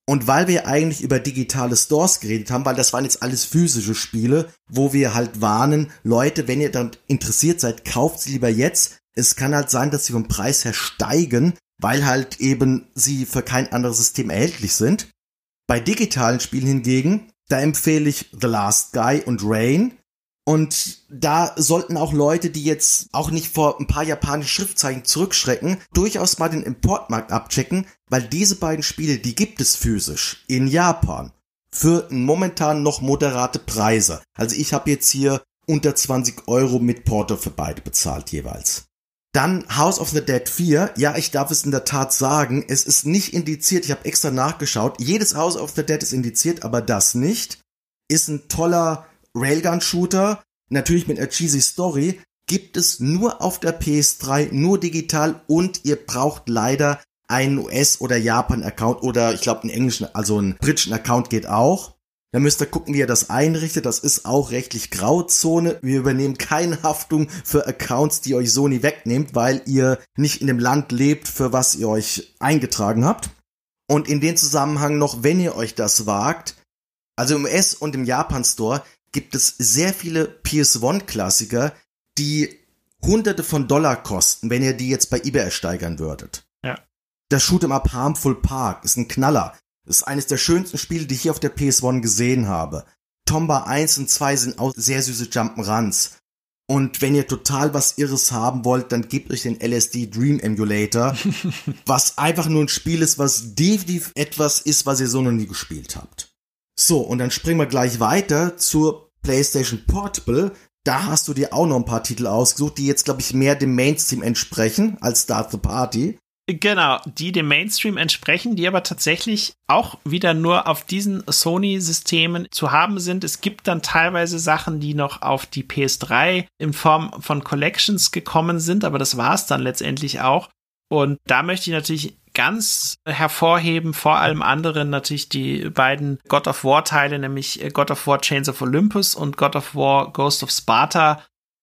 Und weil wir eigentlich über digitale Stores geredet haben, weil das waren jetzt alles physische Spiele, wo wir halt warnen, Leute, wenn ihr dann interessiert seid, kauft sie lieber jetzt. Es kann halt sein, dass sie vom Preis her steigen, weil halt eben sie für kein anderes System erhältlich sind. Bei digitalen Spielen hingegen, da empfehle ich The Last Guy und Rain. Und da sollten auch Leute, die jetzt auch nicht vor ein paar japanischen Schriftzeichen zurückschrecken, durchaus mal den Importmarkt abchecken, weil diese beiden Spiele, die gibt es physisch in Japan für momentan noch moderate Preise. Also ich habe jetzt hier unter 20 Euro mit Porto für beide bezahlt jeweils. Dann House of the Dead 4. Ja, ich darf es in der Tat sagen. Es ist nicht indiziert. Ich habe extra nachgeschaut. Jedes House of the Dead ist indiziert, aber das nicht. Ist ein toller Railgun-Shooter, natürlich mit einer cheesy Story, gibt es nur auf der PS3, nur digital und ihr braucht leider einen US- oder Japan-Account oder ich glaube einen englischen, also einen britischen Account geht auch. Da müsst ihr gucken, wie ihr das einrichtet. Das ist auch rechtlich Grauzone. Wir übernehmen keine Haftung für Accounts, die euch Sony wegnehmt, weil ihr nicht in dem Land lebt, für was ihr euch eingetragen habt. Und in dem Zusammenhang noch, wenn ihr euch das wagt, also im US- und im Japan-Store gibt es sehr viele PS1-Klassiker, die hunderte von Dollar kosten, wenn ihr die jetzt bei eBay ersteigern würdet. Ja. Das Shoot'em Up Harmful Park ist ein Knaller. Das ist eines der schönsten Spiele, die ich hier auf der PS1 gesehen habe. Tomba 1 und 2 sind auch sehr süße Jump'n'Runs. Und wenn ihr total was Irres haben wollt, dann gebt euch den LSD Dream Emulator, was einfach nur ein Spiel ist, was definitiv etwas ist, was ihr so noch nie gespielt habt. So, und dann springen wir gleich weiter zur PlayStation Portable. da hast du dir auch noch ein paar Titel ausgesucht, die jetzt, glaube ich, mehr dem Mainstream entsprechen als Start the Party. Genau, die dem Mainstream entsprechen, die aber tatsächlich auch wieder nur auf diesen Sony-Systemen zu haben sind. Es gibt dann teilweise Sachen, die noch auf die PS3 in Form von Collections gekommen sind, aber das war es dann letztendlich auch. Und da möchte ich natürlich ganz hervorheben, vor allem anderen natürlich die beiden God of War Teile, nämlich God of War Chains of Olympus und God of War Ghost of Sparta,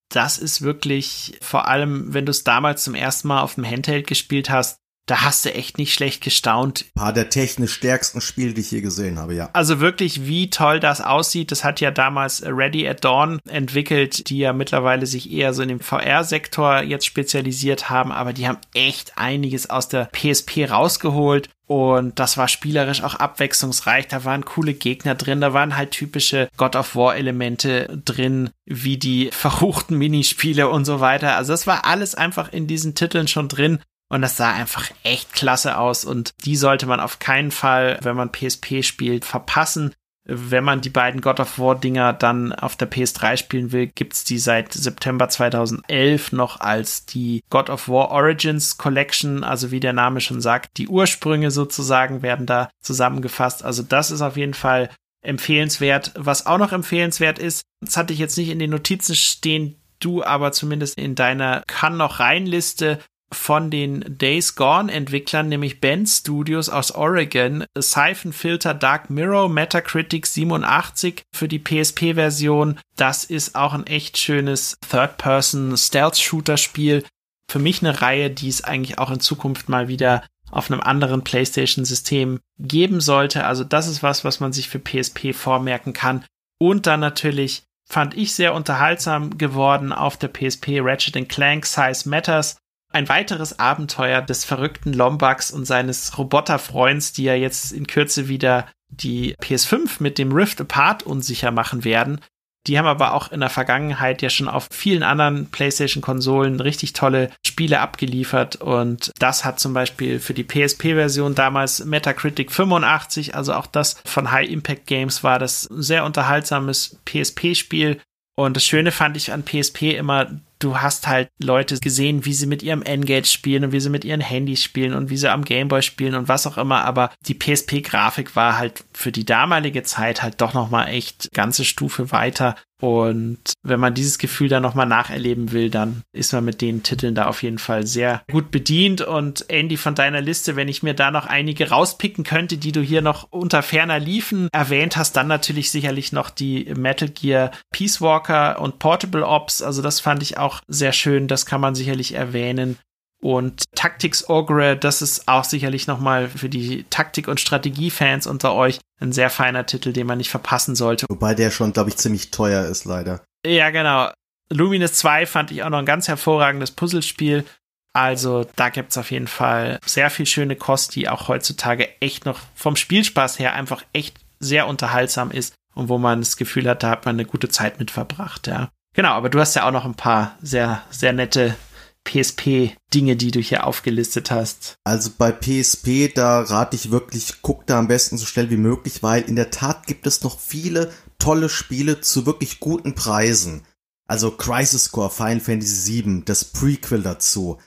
das ist wirklich, vor allem, wenn du es damals zum ersten Mal auf dem Handheld gespielt hast, da hast du echt nicht schlecht gestaunt. Ein paar der technisch stärksten Spiele, die ich je gesehen habe, ja. Also wirklich, wie toll das aussieht. Das hat ja damals Ready at Dawn entwickelt, die ja mittlerweile sich eher so in dem VR-Sektor jetzt spezialisiert haben, aber die haben echt einiges aus der PSP rausgeholt. Und das war spielerisch auch abwechslungsreich. Da waren coole Gegner drin. Da waren halt typische God of War Elemente drin, wie die verruchten Minispiele und so weiter. Also das war alles einfach in diesen Titeln schon drin. Und das sah einfach echt klasse aus. Und die sollte man auf keinen Fall, wenn man PSP spielt, verpassen wenn man die beiden God of War Dinger dann auf der PS3 spielen will, gibt's die seit September 2011 noch als die God of War Origins Collection, also wie der Name schon sagt, die Ursprünge sozusagen werden da zusammengefasst. Also das ist auf jeden Fall empfehlenswert. Was auch noch empfehlenswert ist, das hatte ich jetzt nicht in den Notizen stehen, du aber zumindest in deiner kann noch rein Liste von den Days Gone Entwicklern, nämlich Bend Studios aus Oregon, Siphon Filter Dark Mirror, Metacritic 87 für die PSP-Version. Das ist auch ein echt schönes Third-Person Stealth-Shooter-Spiel. Für mich eine Reihe, die es eigentlich auch in Zukunft mal wieder auf einem anderen PlayStation-System geben sollte. Also das ist was, was man sich für PSP vormerken kann. Und dann natürlich fand ich sehr unterhaltsam geworden auf der PSP Ratchet Clank Size Matters ein weiteres Abenteuer des verrückten Lombax und seines Roboterfreunds, die ja jetzt in Kürze wieder die PS5 mit dem Rift Apart unsicher machen werden. Die haben aber auch in der Vergangenheit ja schon auf vielen anderen PlayStation-Konsolen richtig tolle Spiele abgeliefert und das hat zum Beispiel für die PSP-Version damals Metacritic 85, also auch das von High Impact Games war das sehr unterhaltsames PSP-Spiel. Und das Schöne fand ich an PSP immer, du hast halt Leute gesehen, wie sie mit ihrem Engage spielen und wie sie mit ihren Handys spielen und wie sie am Gameboy spielen und was auch immer, aber die PSP-Grafik war halt für die damalige Zeit halt doch nochmal echt ganze Stufe weiter und wenn man dieses Gefühl dann nochmal nacherleben will, dann ist man mit den Titeln da auf jeden Fall sehr gut bedient. Und Andy, von deiner Liste, wenn ich mir da noch einige rauspicken könnte, die du hier noch unter ferner Liefen erwähnt hast, dann natürlich sicherlich noch die Metal Gear Peace Walker und Portable Ops. Also das fand ich auch sehr schön. Das kann man sicherlich erwähnen. Und Tactics Ogre, das ist auch sicherlich nochmal für die Taktik- und Strategiefans unter euch ein sehr feiner Titel, den man nicht verpassen sollte. Wobei der schon, glaube ich, ziemlich teuer ist, leider. Ja, genau. Luminous 2 fand ich auch noch ein ganz hervorragendes Puzzlespiel. Also da gibt's auf jeden Fall sehr viel schöne Kost, die auch heutzutage echt noch vom Spielspaß her einfach echt sehr unterhaltsam ist und wo man das Gefühl hat, da hat man eine gute Zeit mit verbracht, ja. Genau, aber du hast ja auch noch ein paar sehr, sehr nette PSP-Dinge, die du hier aufgelistet hast? Also bei PSP, da rate ich wirklich, guck da am besten so schnell wie möglich, weil in der Tat gibt es noch viele tolle Spiele zu wirklich guten Preisen. Also Crisis Core, Final Fantasy VII, das Prequel dazu.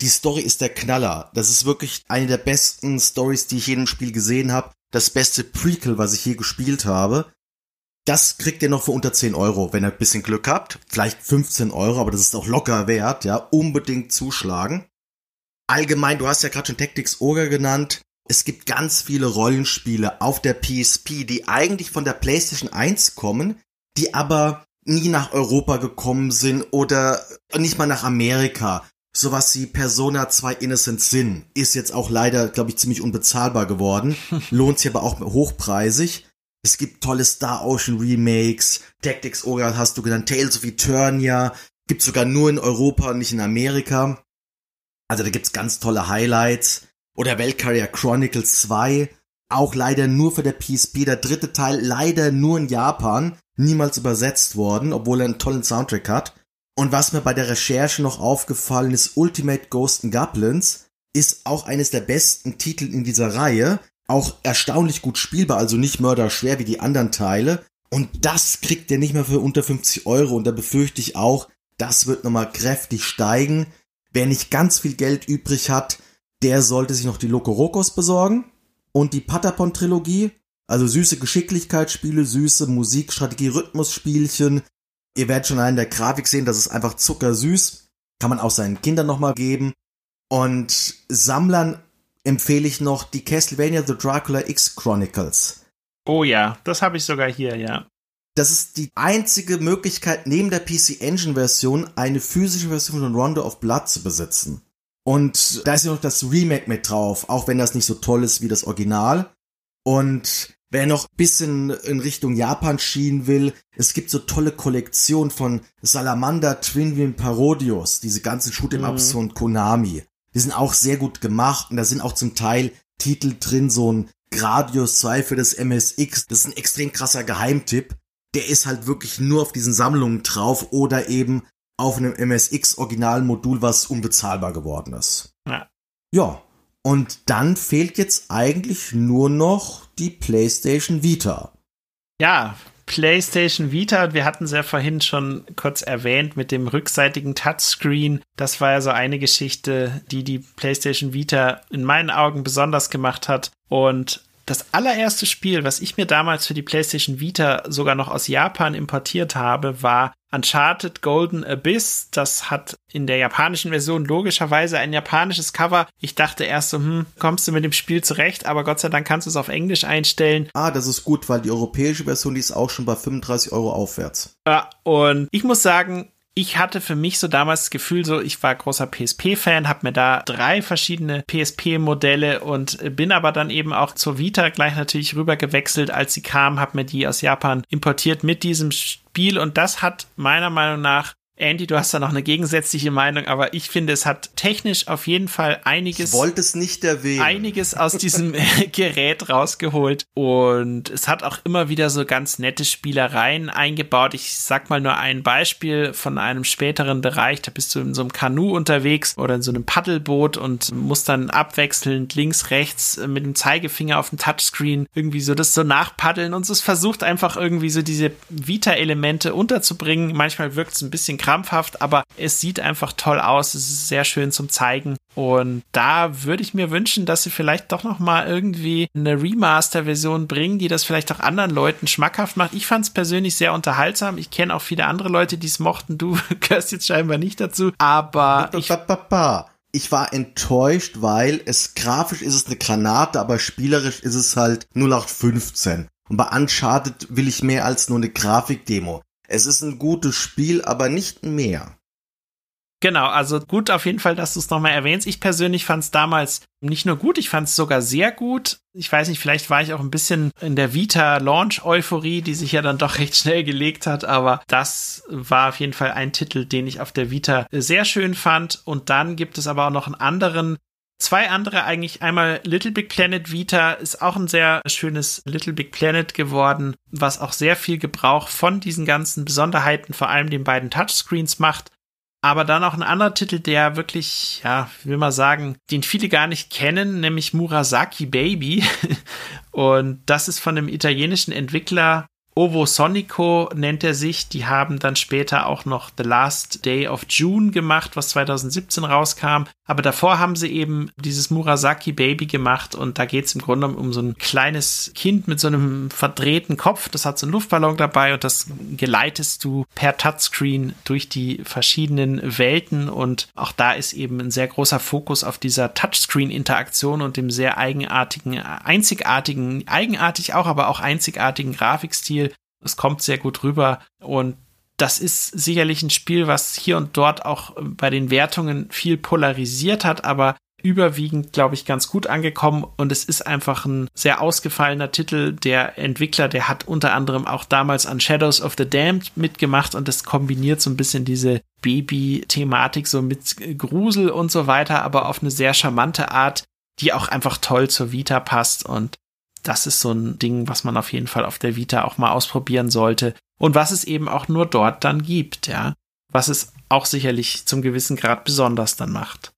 Die Story ist der Knaller. Das ist wirklich eine der besten Stories, die ich in jedem Spiel gesehen habe. Das beste Prequel, was ich je gespielt habe. Das kriegt ihr noch für unter 10 Euro, wenn ihr ein bisschen Glück habt. Vielleicht 15 Euro, aber das ist auch locker wert, ja. Unbedingt zuschlagen. Allgemein, du hast ja gerade schon Tactics Ogre genannt. Es gibt ganz viele Rollenspiele auf der PSP, die eigentlich von der PlayStation 1 kommen, die aber nie nach Europa gekommen sind oder nicht mal nach Amerika. Sowas wie Persona 2 Innocent Sin ist jetzt auch leider, glaube ich, ziemlich unbezahlbar geworden. Lohnt sich aber auch hochpreisig. Es gibt tolle Star Ocean Remakes, Tactics Ogre hast du genannt, Tales of Eternia, gibt's sogar nur in Europa und nicht in Amerika. Also da gibt's ganz tolle Highlights. Oder Valkyria Chronicles 2, auch leider nur für der PSP, der dritte Teil leider nur in Japan, niemals übersetzt worden, obwohl er einen tollen Soundtrack hat. Und was mir bei der Recherche noch aufgefallen ist, Ultimate Ghost and Goblins ist auch eines der besten Titel in dieser Reihe, auch erstaunlich gut spielbar, also nicht mörderschwer wie die anderen Teile. Und das kriegt ihr nicht mehr für unter 50 Euro. Und da befürchte ich auch, das wird nochmal kräftig steigen. Wer nicht ganz viel Geld übrig hat, der sollte sich noch die Lokorokos besorgen und die Patapon-Trilogie. Also süße Geschicklichkeitsspiele, süße Musik, Strategie, Rhythmusspielchen. Ihr werdet schon in der Grafik sehen, das ist einfach zuckersüß. Kann man auch seinen Kindern nochmal geben. Und Sammlern empfehle ich noch die Castlevania The Dracula X Chronicles. Oh ja, das habe ich sogar hier, ja. Das ist die einzige Möglichkeit, neben der PC Engine Version eine physische Version von Rondo of Blood zu besitzen. Und da ist ja noch das Remake mit drauf, auch wenn das nicht so toll ist wie das Original. Und wer noch bisschen in Richtung Japan schienen will, es gibt so tolle Kollektionen von Salamander, Twinwin, Parodius, diese ganzen Shoot'em-Ups mhm. von Konami. Die sind auch sehr gut gemacht und da sind auch zum Teil Titel drin, so ein Gradius 2 für das MSX. Das ist ein extrem krasser Geheimtipp. Der ist halt wirklich nur auf diesen Sammlungen drauf oder eben auf einem MSX Originalmodul, was unbezahlbar geworden ist. Ja. Ja. Und dann fehlt jetzt eigentlich nur noch die PlayStation Vita. Ja, PlayStation Vita, wir hatten es ja vorhin schon kurz erwähnt mit dem rückseitigen Touchscreen. Das war ja so eine Geschichte, die die PlayStation Vita in meinen Augen besonders gemacht hat. Und das allererste Spiel, was ich mir damals für die PlayStation Vita sogar noch aus Japan importiert habe, war Uncharted Golden Abyss. Das hat in der japanischen Version logischerweise ein japanisches Cover. Ich dachte erst so, hm, kommst du mit dem Spiel zurecht, aber Gott sei Dank kannst du es auf Englisch einstellen. Ah, das ist gut, weil die europäische Version, die ist auch schon bei 35 Euro aufwärts. Ja, und ich muss sagen, ich hatte für mich so damals das Gefühl, so ich war großer PSP-Fan, habe mir da drei verschiedene PSP-Modelle und bin aber dann eben auch zur Vita gleich natürlich rüber gewechselt, als sie kam, habe mir die aus Japan importiert mit diesem Spiel. Und das hat meiner Meinung nach Andy, du hast da noch eine gegensätzliche Meinung, aber ich finde, es hat technisch auf jeden Fall einiges. Ich wollte es nicht erwähnen. Einiges aus diesem Gerät rausgeholt. Und es hat auch immer wieder so ganz nette Spielereien eingebaut. Ich sag mal nur ein Beispiel von einem späteren Bereich. Da bist du in so einem Kanu unterwegs oder in so einem Paddelboot und musst dann abwechselnd links, rechts mit dem Zeigefinger auf dem Touchscreen irgendwie so das so nachpaddeln und es versucht einfach irgendwie so diese Vita-Elemente unterzubringen. Manchmal wirkt es ein bisschen krampfhaft, aber es sieht einfach toll aus. Es ist sehr schön zum Zeigen. Und da würde ich mir wünschen, dass sie vielleicht doch noch mal irgendwie eine Remaster-Version bringen, die das vielleicht auch anderen Leuten schmackhaft macht. Ich fand es persönlich sehr unterhaltsam. Ich kenne auch viele andere Leute, die es mochten. Du gehörst jetzt scheinbar nicht dazu. Aber ich, ich war enttäuscht, weil es grafisch ist es eine Granate, aber spielerisch ist es halt 0815. Und bei Uncharted will ich mehr als nur eine Grafikdemo. Es ist ein gutes Spiel, aber nicht mehr. Genau, also gut auf jeden Fall, dass du es nochmal erwähnst. Ich persönlich fand es damals nicht nur gut, ich fand es sogar sehr gut. Ich weiß nicht, vielleicht war ich auch ein bisschen in der Vita-Launch-Euphorie, die sich ja dann doch recht schnell gelegt hat, aber das war auf jeden Fall ein Titel, den ich auf der Vita sehr schön fand. Und dann gibt es aber auch noch einen anderen Zwei andere eigentlich. Einmal Little Big Planet Vita ist auch ein sehr schönes Little Big Planet geworden, was auch sehr viel Gebrauch von diesen ganzen Besonderheiten, vor allem den beiden Touchscreens macht. Aber dann auch ein anderer Titel, der wirklich, ja, will mal sagen, den viele gar nicht kennen, nämlich Murasaki Baby. Und das ist von einem italienischen Entwickler Ovo Sonico nennt er sich. Die haben dann später auch noch The Last Day of June gemacht, was 2017 rauskam. Aber davor haben sie eben dieses Murasaki Baby gemacht und da geht es im Grunde um so ein kleines Kind mit so einem verdrehten Kopf. Das hat so einen Luftballon dabei und das geleitest du per Touchscreen durch die verschiedenen Welten und auch da ist eben ein sehr großer Fokus auf dieser Touchscreen-Interaktion und dem sehr eigenartigen, einzigartigen, eigenartig auch, aber auch einzigartigen Grafikstil es kommt sehr gut rüber. Und das ist sicherlich ein Spiel, was hier und dort auch bei den Wertungen viel polarisiert hat, aber überwiegend, glaube ich, ganz gut angekommen. Und es ist einfach ein sehr ausgefallener Titel. Der Entwickler, der hat unter anderem auch damals an Shadows of the Damned mitgemacht und das kombiniert so ein bisschen diese Baby-Thematik so mit Grusel und so weiter, aber auf eine sehr charmante Art, die auch einfach toll zur Vita passt. Und das ist so ein Ding, was man auf jeden Fall auf der Vita auch mal ausprobieren sollte und was es eben auch nur dort dann gibt, ja. Was es auch sicherlich zum gewissen Grad besonders dann macht.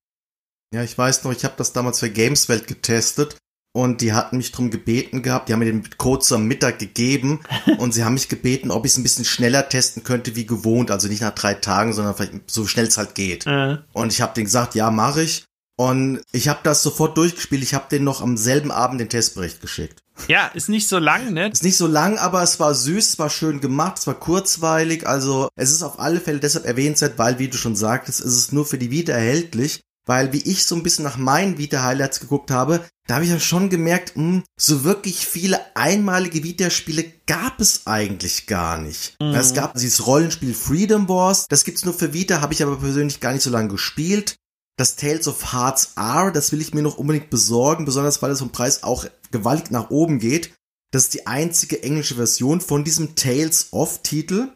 Ja, ich weiß noch, ich habe das damals für Gameswelt getestet und die hatten mich drum gebeten gehabt, die haben mir den Code zum Mittag gegeben und sie haben mich gebeten, ob ich es ein bisschen schneller testen könnte wie gewohnt, also nicht nach drei Tagen, sondern vielleicht so schnell es halt geht. Äh. Und ich habe denen gesagt, ja, mache ich. Und ich habe das sofort durchgespielt. Ich habe denen noch am selben Abend den Testbericht geschickt. Ja, ist nicht so lang, ne? Ist nicht so lang, aber es war süß, es war schön gemacht, es war kurzweilig. Also es ist auf alle Fälle deshalb erwähnenswert, weil, wie du schon sagtest, ist es nur für die Vita erhältlich. Weil wie ich so ein bisschen nach meinen Vita-Highlights geguckt habe, da habe ich ja schon gemerkt, mh, so wirklich viele einmalige Vita-Spiele gab es eigentlich gar nicht. Mhm. Es gab dieses Rollenspiel Freedom Wars, das gibt's nur für Vita, habe ich aber persönlich gar nicht so lange gespielt. Das Tales of Hearts R, das will ich mir noch unbedingt besorgen, besonders weil es vom Preis auch gewaltig nach oben geht. Das ist die einzige englische Version von diesem Tales of Titel.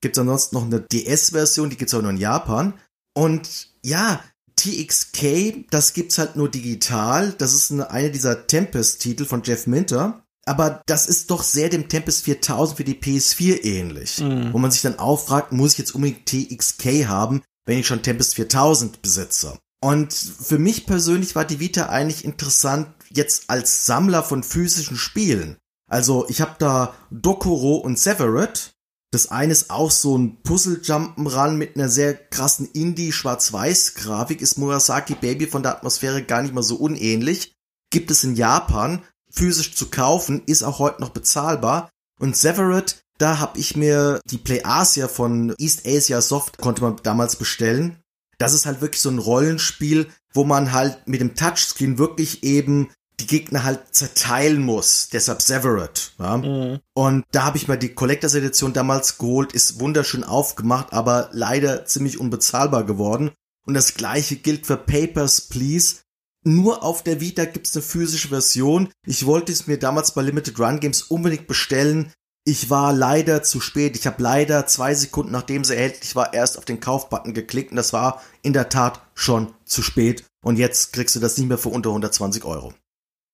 Gibt ansonsten noch eine DS-Version, die gibt's auch nur in Japan. Und ja, TXK, das gibt's halt nur digital. Das ist eine, eine dieser Tempest-Titel von Jeff Minter. Aber das ist doch sehr dem Tempest 4000 für die PS4 ähnlich. Mhm. Wo man sich dann auch fragt, muss ich jetzt unbedingt TXK haben, wenn ich schon Tempest 4000 besitze? Und für mich persönlich war die Vita eigentlich interessant jetzt als Sammler von physischen Spielen. Also ich habe da Dokoro und Severed. Das eine ist auch so ein Puzzle-Jumpen-Run mit einer sehr krassen Indie-Schwarz-Weiß-Grafik. Ist Murasaki Baby von der Atmosphäre gar nicht mal so unähnlich. Gibt es in Japan physisch zu kaufen, ist auch heute noch bezahlbar. Und Severed, da habe ich mir die Play Asia von East Asia Soft, konnte man damals bestellen. Das ist halt wirklich so ein Rollenspiel, wo man halt mit dem Touchscreen wirklich eben die Gegner halt zerteilen muss. Deshalb Severed. Ja? Mhm. Und da habe ich mir die Collectors Edition damals geholt, ist wunderschön aufgemacht, aber leider ziemlich unbezahlbar geworden. Und das gleiche gilt für Papers, Please. Nur auf der Vita gibt's eine physische Version. Ich wollte es mir damals bei Limited Run Games unbedingt bestellen. Ich war leider zu spät. Ich habe leider zwei Sekunden nachdem sie erhältlich war, erst auf den Kaufbutton geklickt und das war in der Tat schon zu spät. Und jetzt kriegst du das nicht mehr für unter 120 Euro.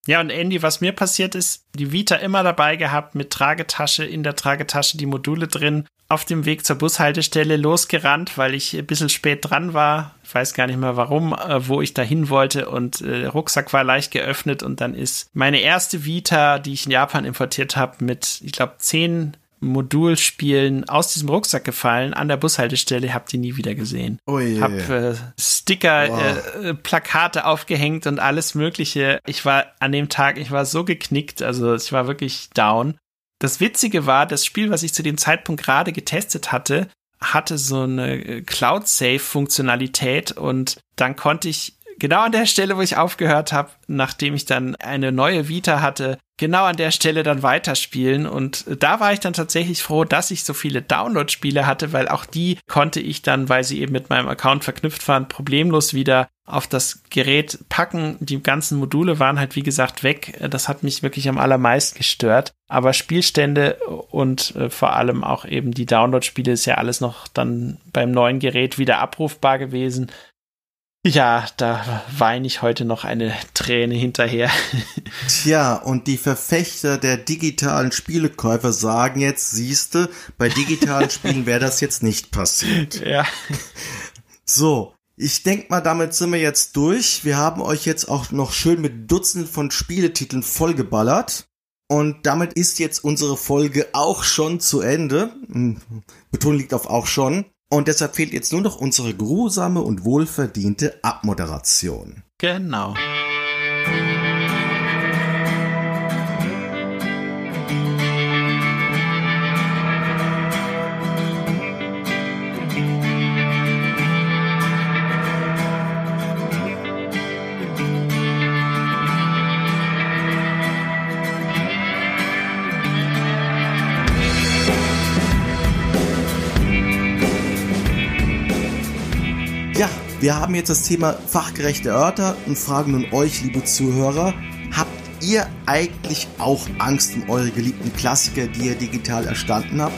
Ja, und Andy, was mir passiert ist, die Vita immer dabei gehabt, mit Tragetasche, in der Tragetasche die Module drin, auf dem Weg zur Bushaltestelle losgerannt, weil ich ein bisschen spät dran war. Ich weiß gar nicht mehr warum, äh, wo ich dahin wollte und äh, der Rucksack war leicht geöffnet und dann ist meine erste Vita, die ich in Japan importiert habe, mit, ich glaube, zehn Modulspielen aus diesem Rucksack gefallen an der Bushaltestelle, hab die nie wieder gesehen. Oh je. Hab äh, Sticker, Wow. äh, Plakate aufgehängt und alles Mögliche. Ich war an dem Tag, ich war so geknickt, also ich war wirklich down. Das Witzige war, das Spiel, was ich zu dem Zeitpunkt gerade getestet hatte, hatte so eine äh, Cloud-Save-Funktionalität und dann konnte ich genau an der Stelle, wo ich aufgehört habe, nachdem ich dann eine neue Vita hatte, genau an der Stelle dann weiterspielen. Und da war ich dann tatsächlich froh, dass ich so viele Download-Spiele hatte, weil auch die konnte ich dann, weil sie eben mit meinem Account verknüpft waren, problemlos wieder auf das Gerät packen. Die ganzen Module waren halt, wie gesagt, weg. Das hat mich wirklich am allermeisten gestört. Aber Spielstände und äh, vor allem auch eben die Download-Spiele ist ja alles noch dann beim neuen Gerät wieder abrufbar gewesen. Ja, da weine ich heute noch eine Träne hinterher. Tja, und die Verfechter der digitalen Spielekäufer sagen jetzt, siehste, bei digitalen Spielen wäre das jetzt nicht passiert. ja. So, ich denk mal, damit sind wir jetzt durch. Wir haben euch jetzt auch noch schön mit Dutzenden von Spieletiteln vollgeballert. Und damit ist jetzt unsere Folge auch schon zu Ende. Hm, Betonung liegt auf auch schon. Und deshalb fehlt jetzt nur noch unsere grusame und wohlverdiente Abmoderation. Genau. Wir haben jetzt das Thema fachgerechte Örter und fragen nun euch, liebe Zuhörer, habt ihr eigentlich auch Angst um eure geliebten Klassiker, die ihr digital erstanden habt?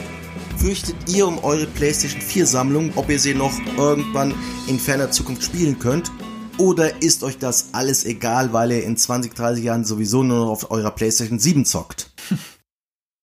Fürchtet ihr um eure PlayStation 4 Sammlung, ob ihr sie noch irgendwann in ferner Zukunft spielen könnt? Oder ist euch das alles egal, weil ihr in 20, 30 Jahren sowieso nur noch auf eurer PlayStation 7 zockt?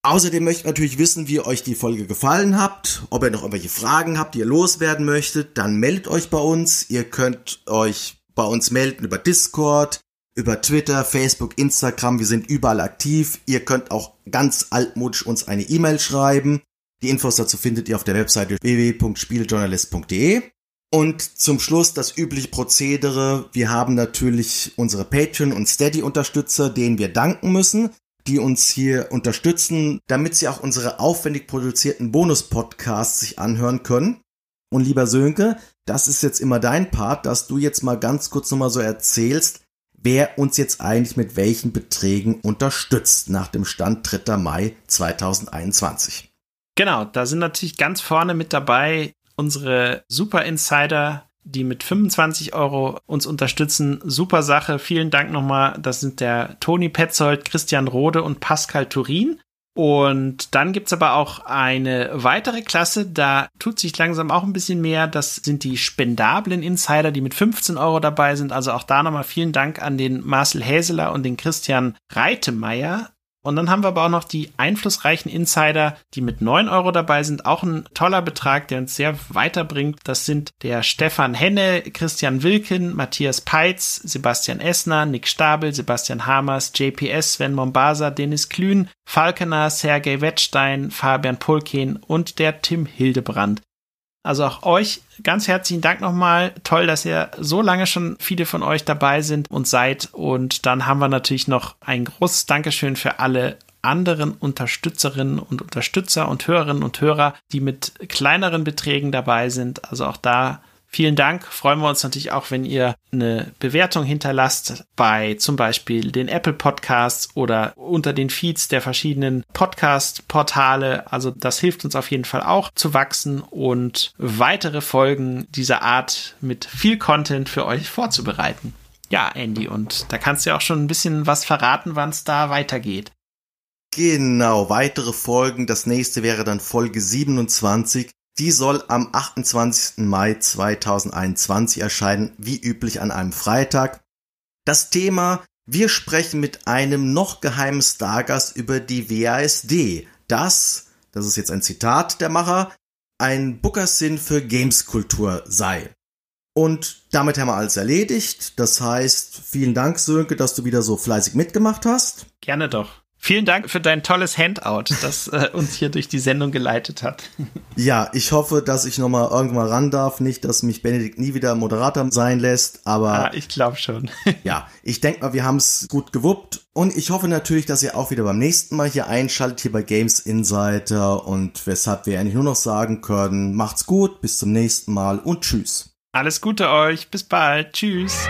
Außerdem möchte ich natürlich wissen, wie euch die Folge gefallen habt. Ob ihr noch irgendwelche Fragen habt, die ihr loswerden möchtet, dann meldet euch bei uns. Ihr könnt euch bei uns melden über Discord. über Twitter, Facebook, Instagram. Wir sind überall aktiv. Ihr könnt auch ganz altmodisch uns eine E-Mail schreiben. Die Infos dazu findet ihr auf der Webseite www.spieljournalist.de. Und zum Schluss das übliche Prozedere. Wir haben natürlich unsere Patreon- und Steady-Unterstützer, denen wir danken müssen, die uns hier unterstützen, damit sie auch unsere aufwendig produzierten Bonus-Podcasts sich anhören können. Und lieber Sönke, das ist jetzt immer dein Part, dass du jetzt mal ganz kurz nochmal so erzählst, wer uns jetzt eigentlich mit welchen Beträgen unterstützt nach dem Stand 3. Mai 2021. Genau, da sind natürlich ganz vorne mit dabei unsere Super Insider, die mit 25 Euro uns unterstützen. Super Sache. Vielen Dank nochmal. Das sind der Toni Petzold, Christian Rode und Pascal Turin. Und dann gibt's aber auch eine weitere Klasse, da tut sich langsam auch ein bisschen mehr. Das sind die spendablen Insider, die mit 15 Euro dabei sind. Also auch da nochmal vielen Dank an den Marcel Häseler und den Christian Reitemeyer. Und dann haben wir aber auch noch die einflussreichen Insider, die mit 9 Euro dabei sind. Auch ein toller Betrag, der uns sehr weiterbringt. Das sind der Stefan Henne, Christian Wilken, Matthias Peitz, Sebastian Essner, Nick Stabel, Sebastian Hamers, JPS, Sven Mombasa, Dennis Klün, Falkener, Sergei Wettstein, Fabian Pulkin und der Tim Hildebrand. Also auch euch ganz herzlichen Dank nochmal. Toll, dass ihr so lange schon viele von euch dabei sind und seid. Und dann haben wir natürlich noch ein großes Dankeschön für alle anderen Unterstützerinnen und Unterstützer und Hörerinnen und Hörer, die mit kleineren Beträgen dabei sind. Also auch da Vielen Dank. Freuen wir uns natürlich auch, wenn ihr eine Bewertung hinterlasst bei zum Beispiel den Apple Podcasts oder unter den Feeds der verschiedenen Podcast-Portale. Also das hilft uns auf jeden Fall auch zu wachsen und weitere Folgen dieser Art mit viel Content für euch vorzubereiten. Ja, Andy, und da kannst du ja auch schon ein bisschen was verraten, wann es da weitergeht. Genau, weitere Folgen. Das nächste wäre dann Folge 27. Die soll am 28. Mai 2021 erscheinen, wie üblich an einem Freitag. Das Thema, wir sprechen mit einem noch geheimen Stargast über die WASD. Das, das ist jetzt ein Zitat der Macher, ein Booker-Sinn für Gameskultur sei. Und damit haben wir alles erledigt. Das heißt, vielen Dank, Sönke, dass du wieder so fleißig mitgemacht hast. Gerne doch. Vielen Dank für dein tolles Handout, das äh, uns hier durch die Sendung geleitet hat. Ja, ich hoffe, dass ich nochmal irgendwann ran darf. Nicht, dass mich Benedikt nie wieder Moderator sein lässt, aber. Ja, ich glaube schon. ja, ich denke mal, wir haben es gut gewuppt. Und ich hoffe natürlich, dass ihr auch wieder beim nächsten Mal hier einschaltet, hier bei Games Insider. Und weshalb wir eigentlich nur noch sagen können, macht's gut, bis zum nächsten Mal und tschüss. Alles Gute euch, bis bald, tschüss.